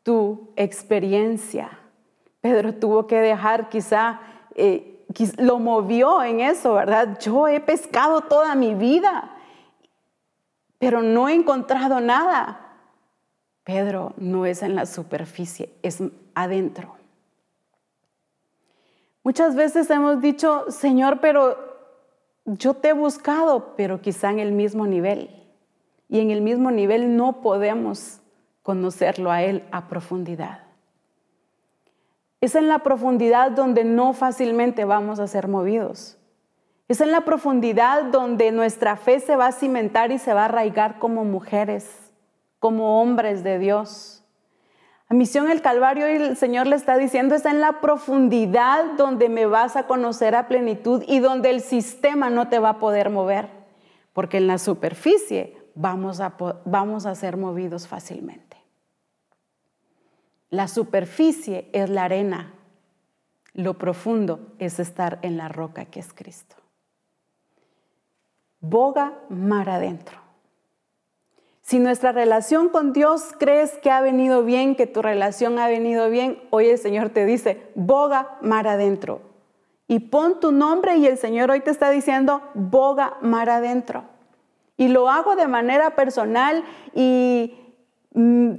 tu experiencia. Pedro tuvo que dejar quizá eh, lo movió en eso, ¿verdad? Yo he pescado toda mi vida, pero no he encontrado nada. Pedro no es en la superficie, es adentro. Muchas veces hemos dicho, Señor, pero yo te he buscado, pero quizá en el mismo nivel. Y en el mismo nivel no podemos conocerlo a Él a profundidad. Es en la profundidad donde no fácilmente vamos a ser movidos. Es en la profundidad donde nuestra fe se va a cimentar y se va a arraigar como mujeres, como hombres de Dios. A Misión el Calvario el Señor le está diciendo, es en la profundidad donde me vas a conocer a plenitud y donde el sistema no te va a poder mover, porque en la superficie vamos a, vamos a ser movidos fácilmente. La superficie es la arena, lo profundo es estar en la roca que es Cristo. Boga mar adentro. Si nuestra relación con Dios crees que ha venido bien, que tu relación ha venido bien, hoy el Señor te dice, boga mar adentro. Y pon tu nombre y el Señor hoy te está diciendo, boga mar adentro. Y lo hago de manera personal y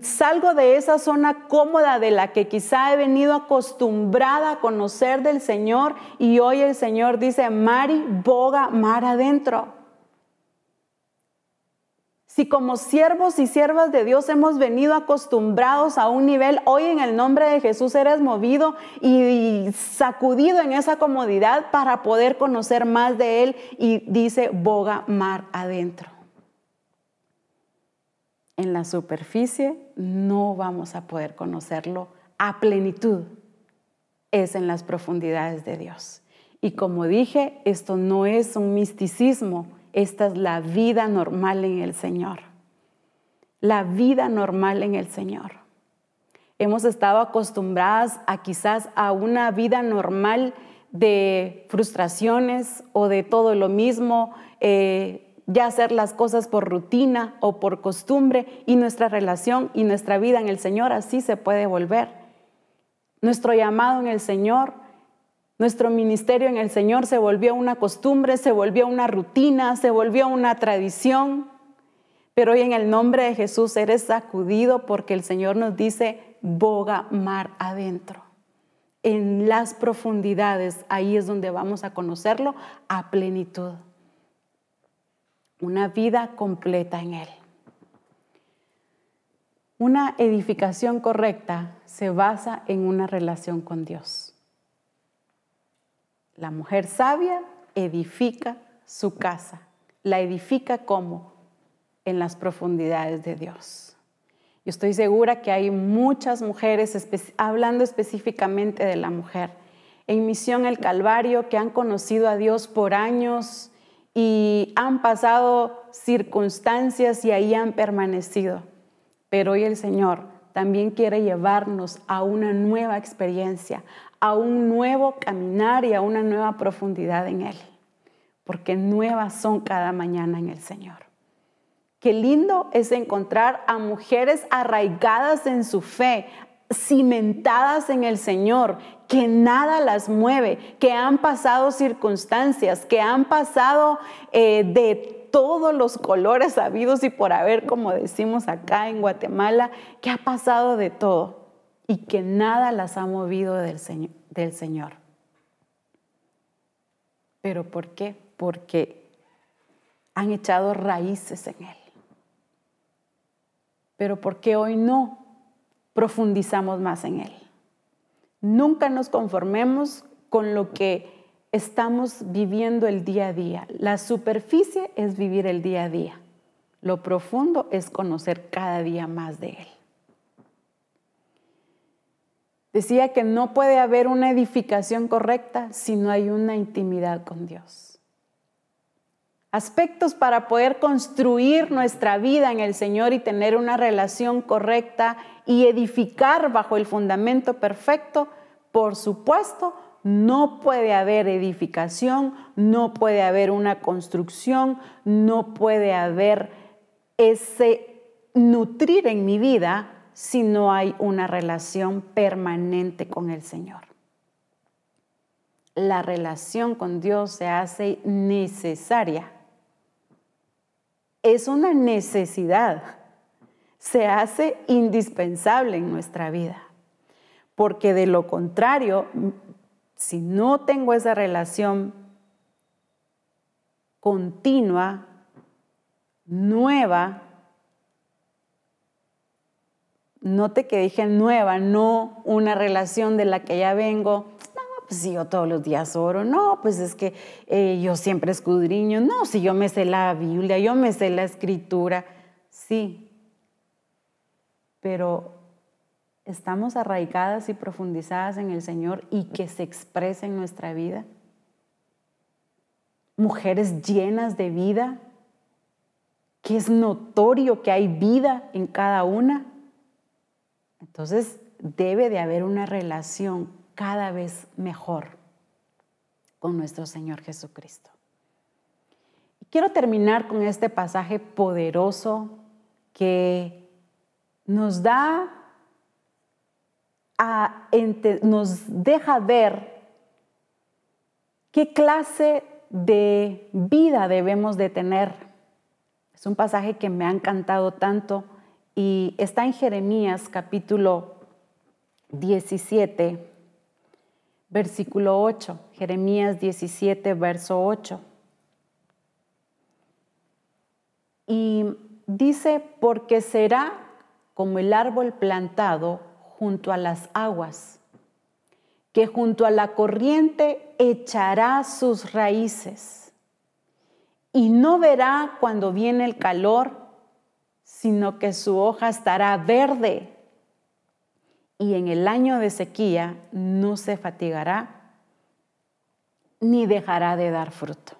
salgo de esa zona cómoda de la que quizá he venido acostumbrada a conocer del Señor y hoy el Señor dice, Mari, boga mar adentro. Si como siervos y siervas de Dios hemos venido acostumbrados a un nivel, hoy en el nombre de Jesús eres movido y sacudido en esa comodidad para poder conocer más de Él y dice, boga mar adentro en la superficie no vamos a poder conocerlo a plenitud. Es en las profundidades de Dios. Y como dije, esto no es un misticismo, esta es la vida normal en el Señor. La vida normal en el Señor. Hemos estado acostumbradas a quizás a una vida normal de frustraciones o de todo lo mismo, eh, ya hacer las cosas por rutina o por costumbre y nuestra relación y nuestra vida en el Señor así se puede volver. Nuestro llamado en el Señor, nuestro ministerio en el Señor se volvió una costumbre, se volvió una rutina, se volvió una tradición. Pero hoy en el nombre de Jesús eres sacudido porque el Señor nos dice, boga mar adentro. En las profundidades, ahí es donde vamos a conocerlo a plenitud una vida completa en Él. Una edificación correcta se basa en una relación con Dios. La mujer sabia edifica su casa. La edifica como en las profundidades de Dios. Yo estoy segura que hay muchas mujeres, hablando específicamente de la mujer, en Misión El Calvario, que han conocido a Dios por años y han pasado circunstancias y ahí han permanecido. Pero hoy el Señor también quiere llevarnos a una nueva experiencia, a un nuevo caminar y a una nueva profundidad en Él, porque nuevas son cada mañana en el Señor. Qué lindo es encontrar a mujeres arraigadas en su fe, cimentadas en el Señor, que nada las mueve, que han pasado circunstancias, que han pasado eh, de todos los colores habidos y por haber, como decimos acá en Guatemala, que ha pasado de todo y que nada las ha movido del. Del Señor. ¿Pero por qué? Porque han echado raíces en Él pero ¿por qué hoy no profundizamos más en Él? Nunca nos conformemos con lo que estamos viviendo el día a día. La superficie es vivir el día a día. Lo profundo es conocer cada día más de Él. Decía que no puede haber una edificación correcta si no hay una intimidad con Dios aspectos para poder construir nuestra vida en el Señor y tener una relación correcta y edificar bajo el fundamento perfecto, por supuesto, no puede haber edificación, no puede haber una construcción, no puede haber ese nutrir en mi vida si no hay una relación permanente con el Señor. La relación con Dios se hace necesaria es una necesidad, se hace indispensable en nuestra vida, porque de lo contrario, si no tengo esa relación continua, nueva, note que dije nueva, no una relación de la que ya vengo pues si yo todos los días oro, no, pues es que eh, yo siempre escudriño, no, si yo me sé la Biblia, yo me sé la escritura, sí, pero estamos arraigadas y profundizadas en el Señor y que se exprese en nuestra vida. Mujeres llenas de vida, que es notorio que hay vida en cada una. Entonces debe de haber una relación cada vez mejor con nuestro Señor Jesucristo. quiero terminar con este pasaje poderoso que nos da nos deja ver qué clase de vida debemos de tener. Es un pasaje que me ha encantado tanto y está en Jeremías capítulo 17, versículo 8, Jeremías 17, verso 8. Y dice, porque será como el árbol plantado junto a las aguas, que junto a la corriente echará sus raíces y no verá cuando viene el calor, sino que su hoja estará verde y en el año de sequía no se fatigará ni dejará de dar fruto.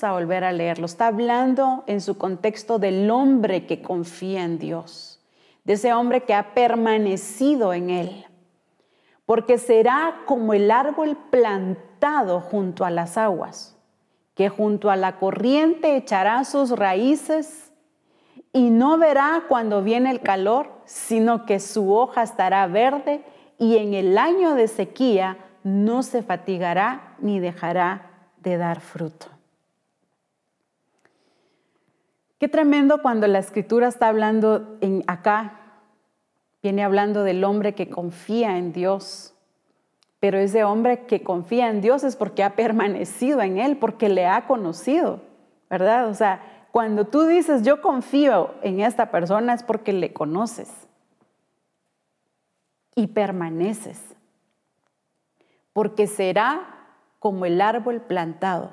A volver a leerlo. Está hablando en su contexto del hombre que confía en Dios, de ese hombre que ha permanecido en Él, porque será como el árbol plantado junto a las aguas, que junto a la corriente echará sus raíces y no verá cuando viene el calor, sino que su hoja estará verde y en el año de sequía no se fatigará ni dejará de dar fruto. Qué tremendo cuando la escritura está hablando en acá, viene hablando del hombre que confía en Dios, pero ese hombre que confía en Dios es porque ha permanecido en Él, porque le ha conocido, ¿verdad? O sea, cuando tú dices, yo confío en esta persona es porque le conoces y permaneces. Porque será como el árbol plantado.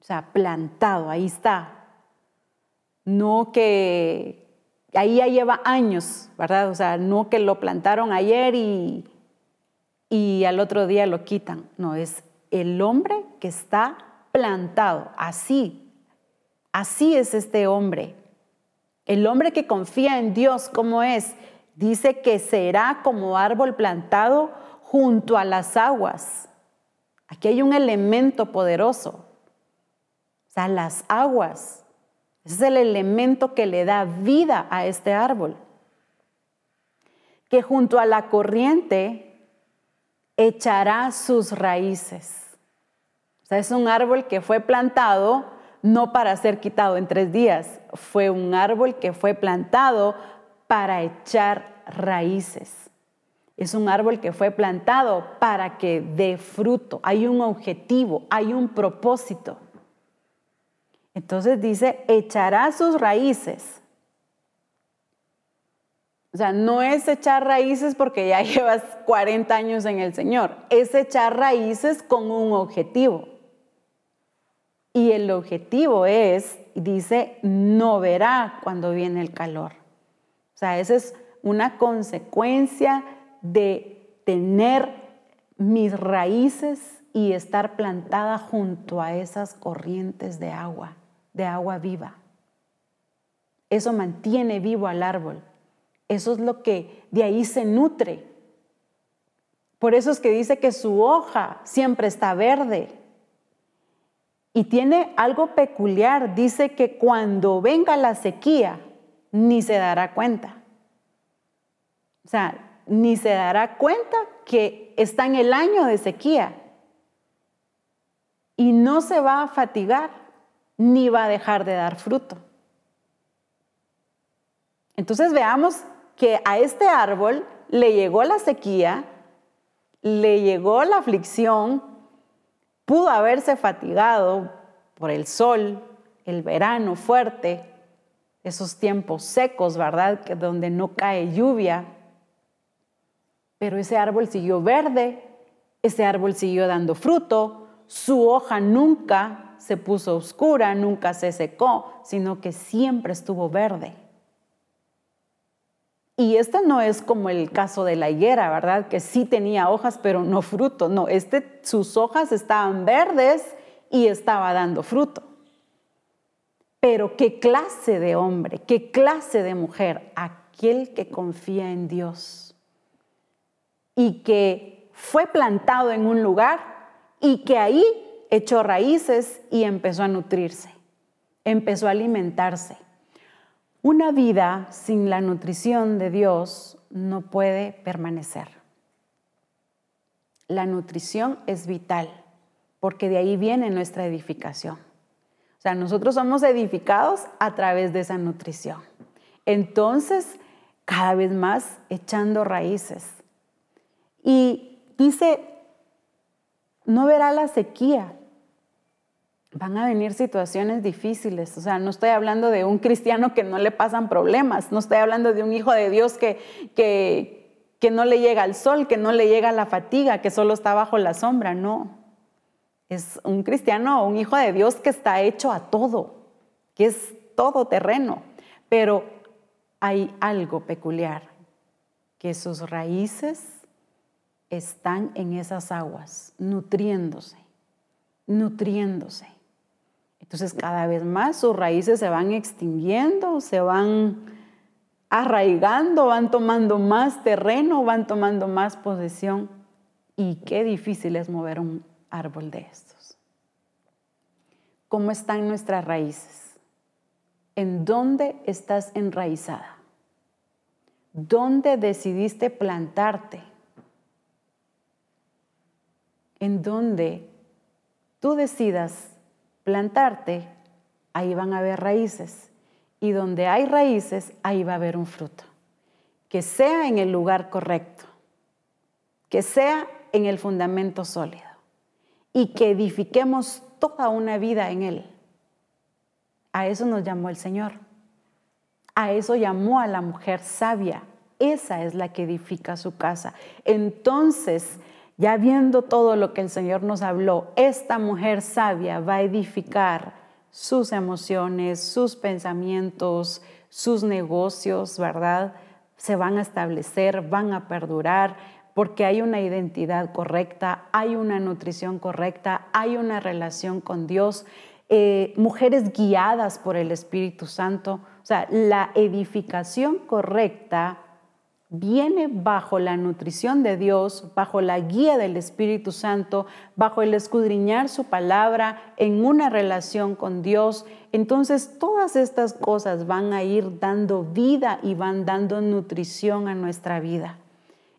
O sea, plantado, ahí está. No que ahí ya lleva años, ¿verdad? O sea, no que lo plantaron ayer y, y al otro día lo quitan. No, es el hombre que está plantado, así. Así es este hombre. El hombre que confía en Dios, ¿cómo es? Dice que será como árbol plantado junto a las aguas. Aquí hay un elemento poderoso. O sea, las aguas. Es el elemento que le da vida a este árbol. Que junto a la corriente echará sus raíces. O sea, es un árbol que fue plantado no para ser quitado en tres días, fue un árbol que fue plantado para echar raíces. Es un árbol que fue plantado para que dé fruto. Hay un objetivo, hay un propósito. Entonces dice, echará sus raíces. O sea, no es echar raíces porque ya llevas 40 años en el Señor, es echar raíces con un objetivo. Y el objetivo es, dice, no verá cuando viene el calor. O sea, esa es una consecuencia de tener mis raíces y estar plantada junto a esas corrientes de agua, de agua viva. Eso mantiene vivo al árbol. Eso es lo que de ahí se nutre. Por eso es que dice que su hoja siempre está verde. Y tiene algo peculiar, dice que cuando venga la sequía, ni se dará cuenta. O sea, ni se dará cuenta que está en el año de sequía. Y no se va a fatigar, ni va a dejar de dar fruto. Entonces veamos que a este árbol le llegó la sequía, le llegó la aflicción, pudo haberse fatigado por el sol, el verano fuerte, esos tiempos secos, ¿verdad? Que donde no cae lluvia. Pero ese árbol siguió verde, ese árbol siguió dando fruto, su hoja nunca se puso oscura, nunca se secó, sino que siempre estuvo verde. Y este no es como el caso de la higuera, ¿verdad? Que sí tenía hojas, pero no fruto. No, este, sus hojas estaban verdes y estaba dando fruto. Pero qué clase de hombre, qué clase de mujer, aquel que confía en Dios y que fue plantado en un lugar y que ahí echó raíces y empezó a nutrirse, empezó a alimentarse una vida sin la nutrición de Dios no puede permanecer. La nutrición es vital porque de ahí viene nuestra edificación. O sea, nosotros somos edificados a través de esa nutrición. Entonces, cada vez más echando raíces. Y dice, no verá la sequía, van a venir situaciones difíciles. O sea, no estoy hablando de un cristiano que no le pasan problemas, no estoy hablando de un hijo de Dios que, que, que no le llega al sol, que no le llega la fatiga, que solo está bajo la sombra, no. Es un cristiano, un hijo de Dios que está hecho a todo, que es todo terreno. Pero hay algo peculiar, que sus raíces están en esas aguas, nutriéndose, nutriéndose. Entonces cada vez más sus raíces se van extinguiendo, se van arraigando, van tomando más terreno, van tomando más posesión. Y qué difícil es mover un árbol de estos. ¿Cómo están nuestras raíces? ¿En dónde estás enraizada? ¿Dónde decidiste plantarte? En dónde tú decidas plantarte, ahí van a haber raíces. Y donde hay raíces, ahí va a haber un fruto. Que sea en el lugar correcto, que sea en el fundamento sólido y que edifiquemos toda una vida en él. A eso nos llamó el Señor. A eso llamó a la mujer sabia. Esa es la que edifica su casa. Entonces, ya viendo todo lo que el Señor nos habló, esta mujer sabia va a edificar sus emociones, sus pensamientos, sus negocios, ¿verdad? Se van a establecer, van a perdurar, porque hay una identidad correcta, hay una nutrición correcta, hay una relación con Dios, eh, mujeres guiadas por el Espíritu Santo. O sea, la edificación correcta viene bajo la nutrición de Dios, bajo la guía del Espíritu Santo, bajo el escudriñar su palabra en una relación con Dios. Entonces todas estas cosas van a ir dando vida y van dando nutrición a nuestra vida.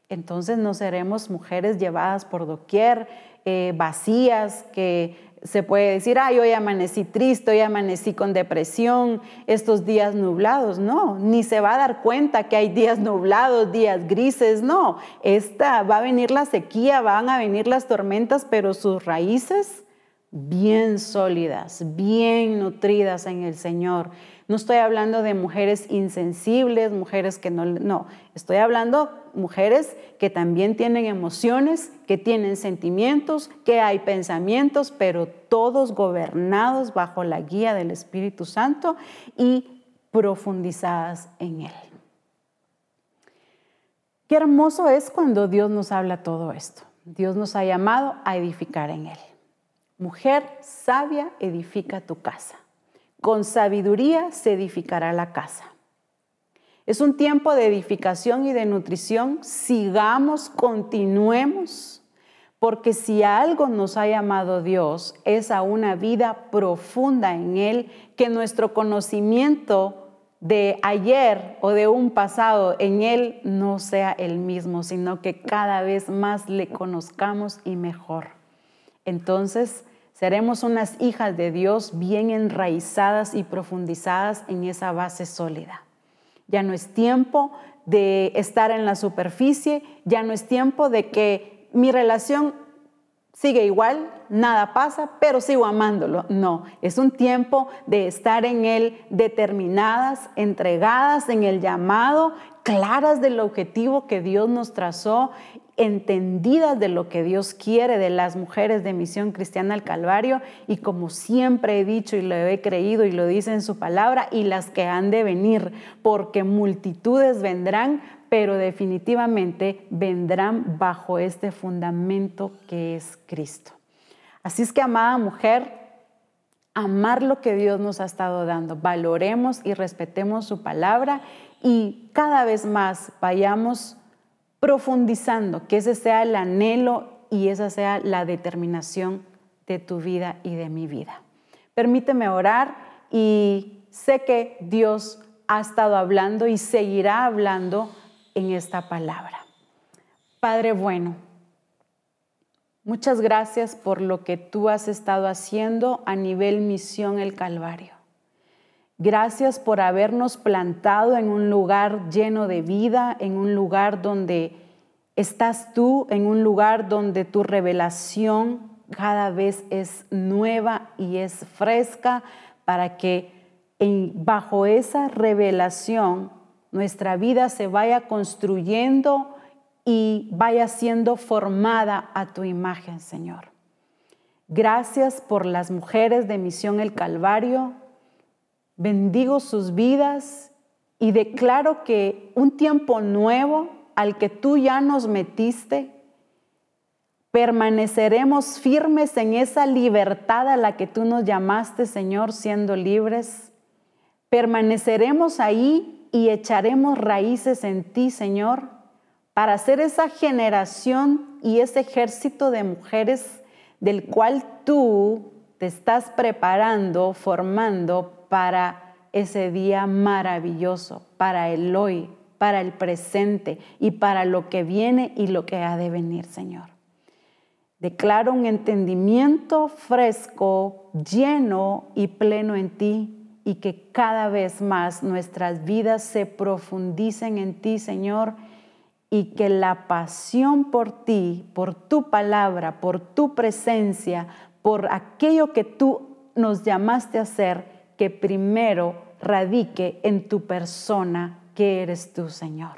Entonces no seremos mujeres llevadas por doquier, eh, vacías, que se puede decir, ay, hoy amanecí triste, hoy amanecí con depresión, estos días nublados. No, ni se va a dar cuenta que hay días nublados, días grises. No, esta va a venir la sequía, van a venir las tormentas, pero sus raíces bien sólidas, bien nutridas en el Señor. No estoy hablando de mujeres insensibles, mujeres que no, no, estoy hablando mujeres que también tienen emociones, que tienen sentimientos, que hay pensamientos, pero todos gobernados bajo la guía del Espíritu Santo y profundizadas en Él. Qué hermoso es cuando Dios nos habla todo esto. Dios nos ha llamado a edificar en Él. Mujer sabia, edifica tu casa. Con sabiduría se edificará la casa. Es un tiempo de edificación y de nutrición. Sigamos, continuemos, porque si algo nos ha llamado Dios es a una vida profunda en Él, que nuestro conocimiento de ayer o de un pasado en Él no sea el mismo, sino que cada vez más le conozcamos y mejor. Entonces, Seremos unas hijas de Dios bien enraizadas y profundizadas en esa base sólida. Ya no es tiempo de estar en la superficie, ya no es tiempo de que mi relación sigue igual, nada pasa, pero sigo amándolo. No, es un tiempo de estar en Él determinadas, entregadas en el llamado, claras del objetivo que Dios nos trazó entendidas de lo que Dios quiere de las mujeres de Misión Cristiana al Calvario y como siempre he dicho y lo he creído y lo dice en su palabra y las que han de venir, porque multitudes vendrán, pero definitivamente vendrán bajo este fundamento que es Cristo. Así es que, amada mujer, amar lo que Dios nos ha estado dando, valoremos y respetemos su palabra y cada vez más vayamos profundizando, que ese sea el anhelo y esa sea la determinación de tu vida y de mi vida. Permíteme orar y sé que Dios ha estado hablando y seguirá hablando en esta palabra. Padre bueno, muchas gracias por lo que tú has estado haciendo a nivel misión el Calvario. Gracias por habernos plantado en un lugar lleno de vida, en un lugar donde estás tú, en un lugar donde tu revelación cada vez es nueva y es fresca para que bajo esa revelación nuestra vida se vaya construyendo y vaya siendo formada a tu imagen, Señor. Gracias por las mujeres de Misión El Calvario bendigo sus vidas y declaro que un tiempo nuevo al que tú ya nos metiste, permaneceremos firmes en esa libertad a la que tú nos llamaste, Señor, siendo libres. Permaneceremos ahí y echaremos raíces en ti, Señor, para ser esa generación y ese ejército de mujeres del cual tú te estás preparando, formando para ese día maravilloso, para el hoy, para el presente y para lo que viene y lo que ha de venir, Señor. Declaro un entendimiento fresco, lleno y pleno en ti y que cada vez más nuestras vidas se profundicen en ti, Señor, y que la pasión por ti, por tu palabra, por tu presencia, por aquello que tú nos llamaste a hacer, que primero radique en tu persona, que eres tú, Señor.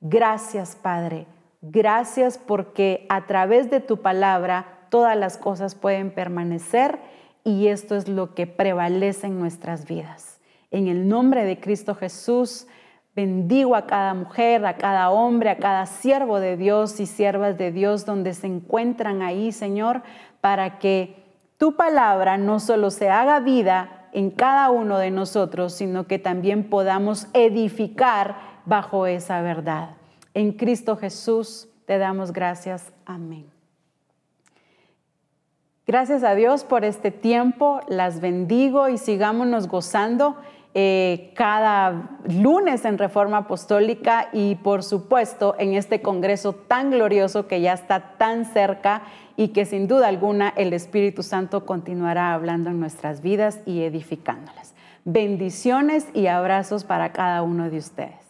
Gracias, Padre. Gracias porque a través de tu palabra todas las cosas pueden permanecer y esto es lo que prevalece en nuestras vidas. En el nombre de Cristo Jesús, bendigo a cada mujer, a cada hombre, a cada siervo de Dios y siervas de Dios donde se encuentran ahí, Señor, para que tu palabra no solo se haga vida en cada uno de nosotros, sino que también podamos edificar bajo esa verdad. En Cristo Jesús te damos gracias. Amén. Gracias a Dios por este tiempo, las bendigo y sigámonos gozando eh, cada lunes en Reforma Apostólica y por supuesto en este Congreso tan glorioso que ya está tan cerca y que sin duda alguna el Espíritu Santo continuará hablando en nuestras vidas y edificándolas. Bendiciones y abrazos para cada uno de ustedes.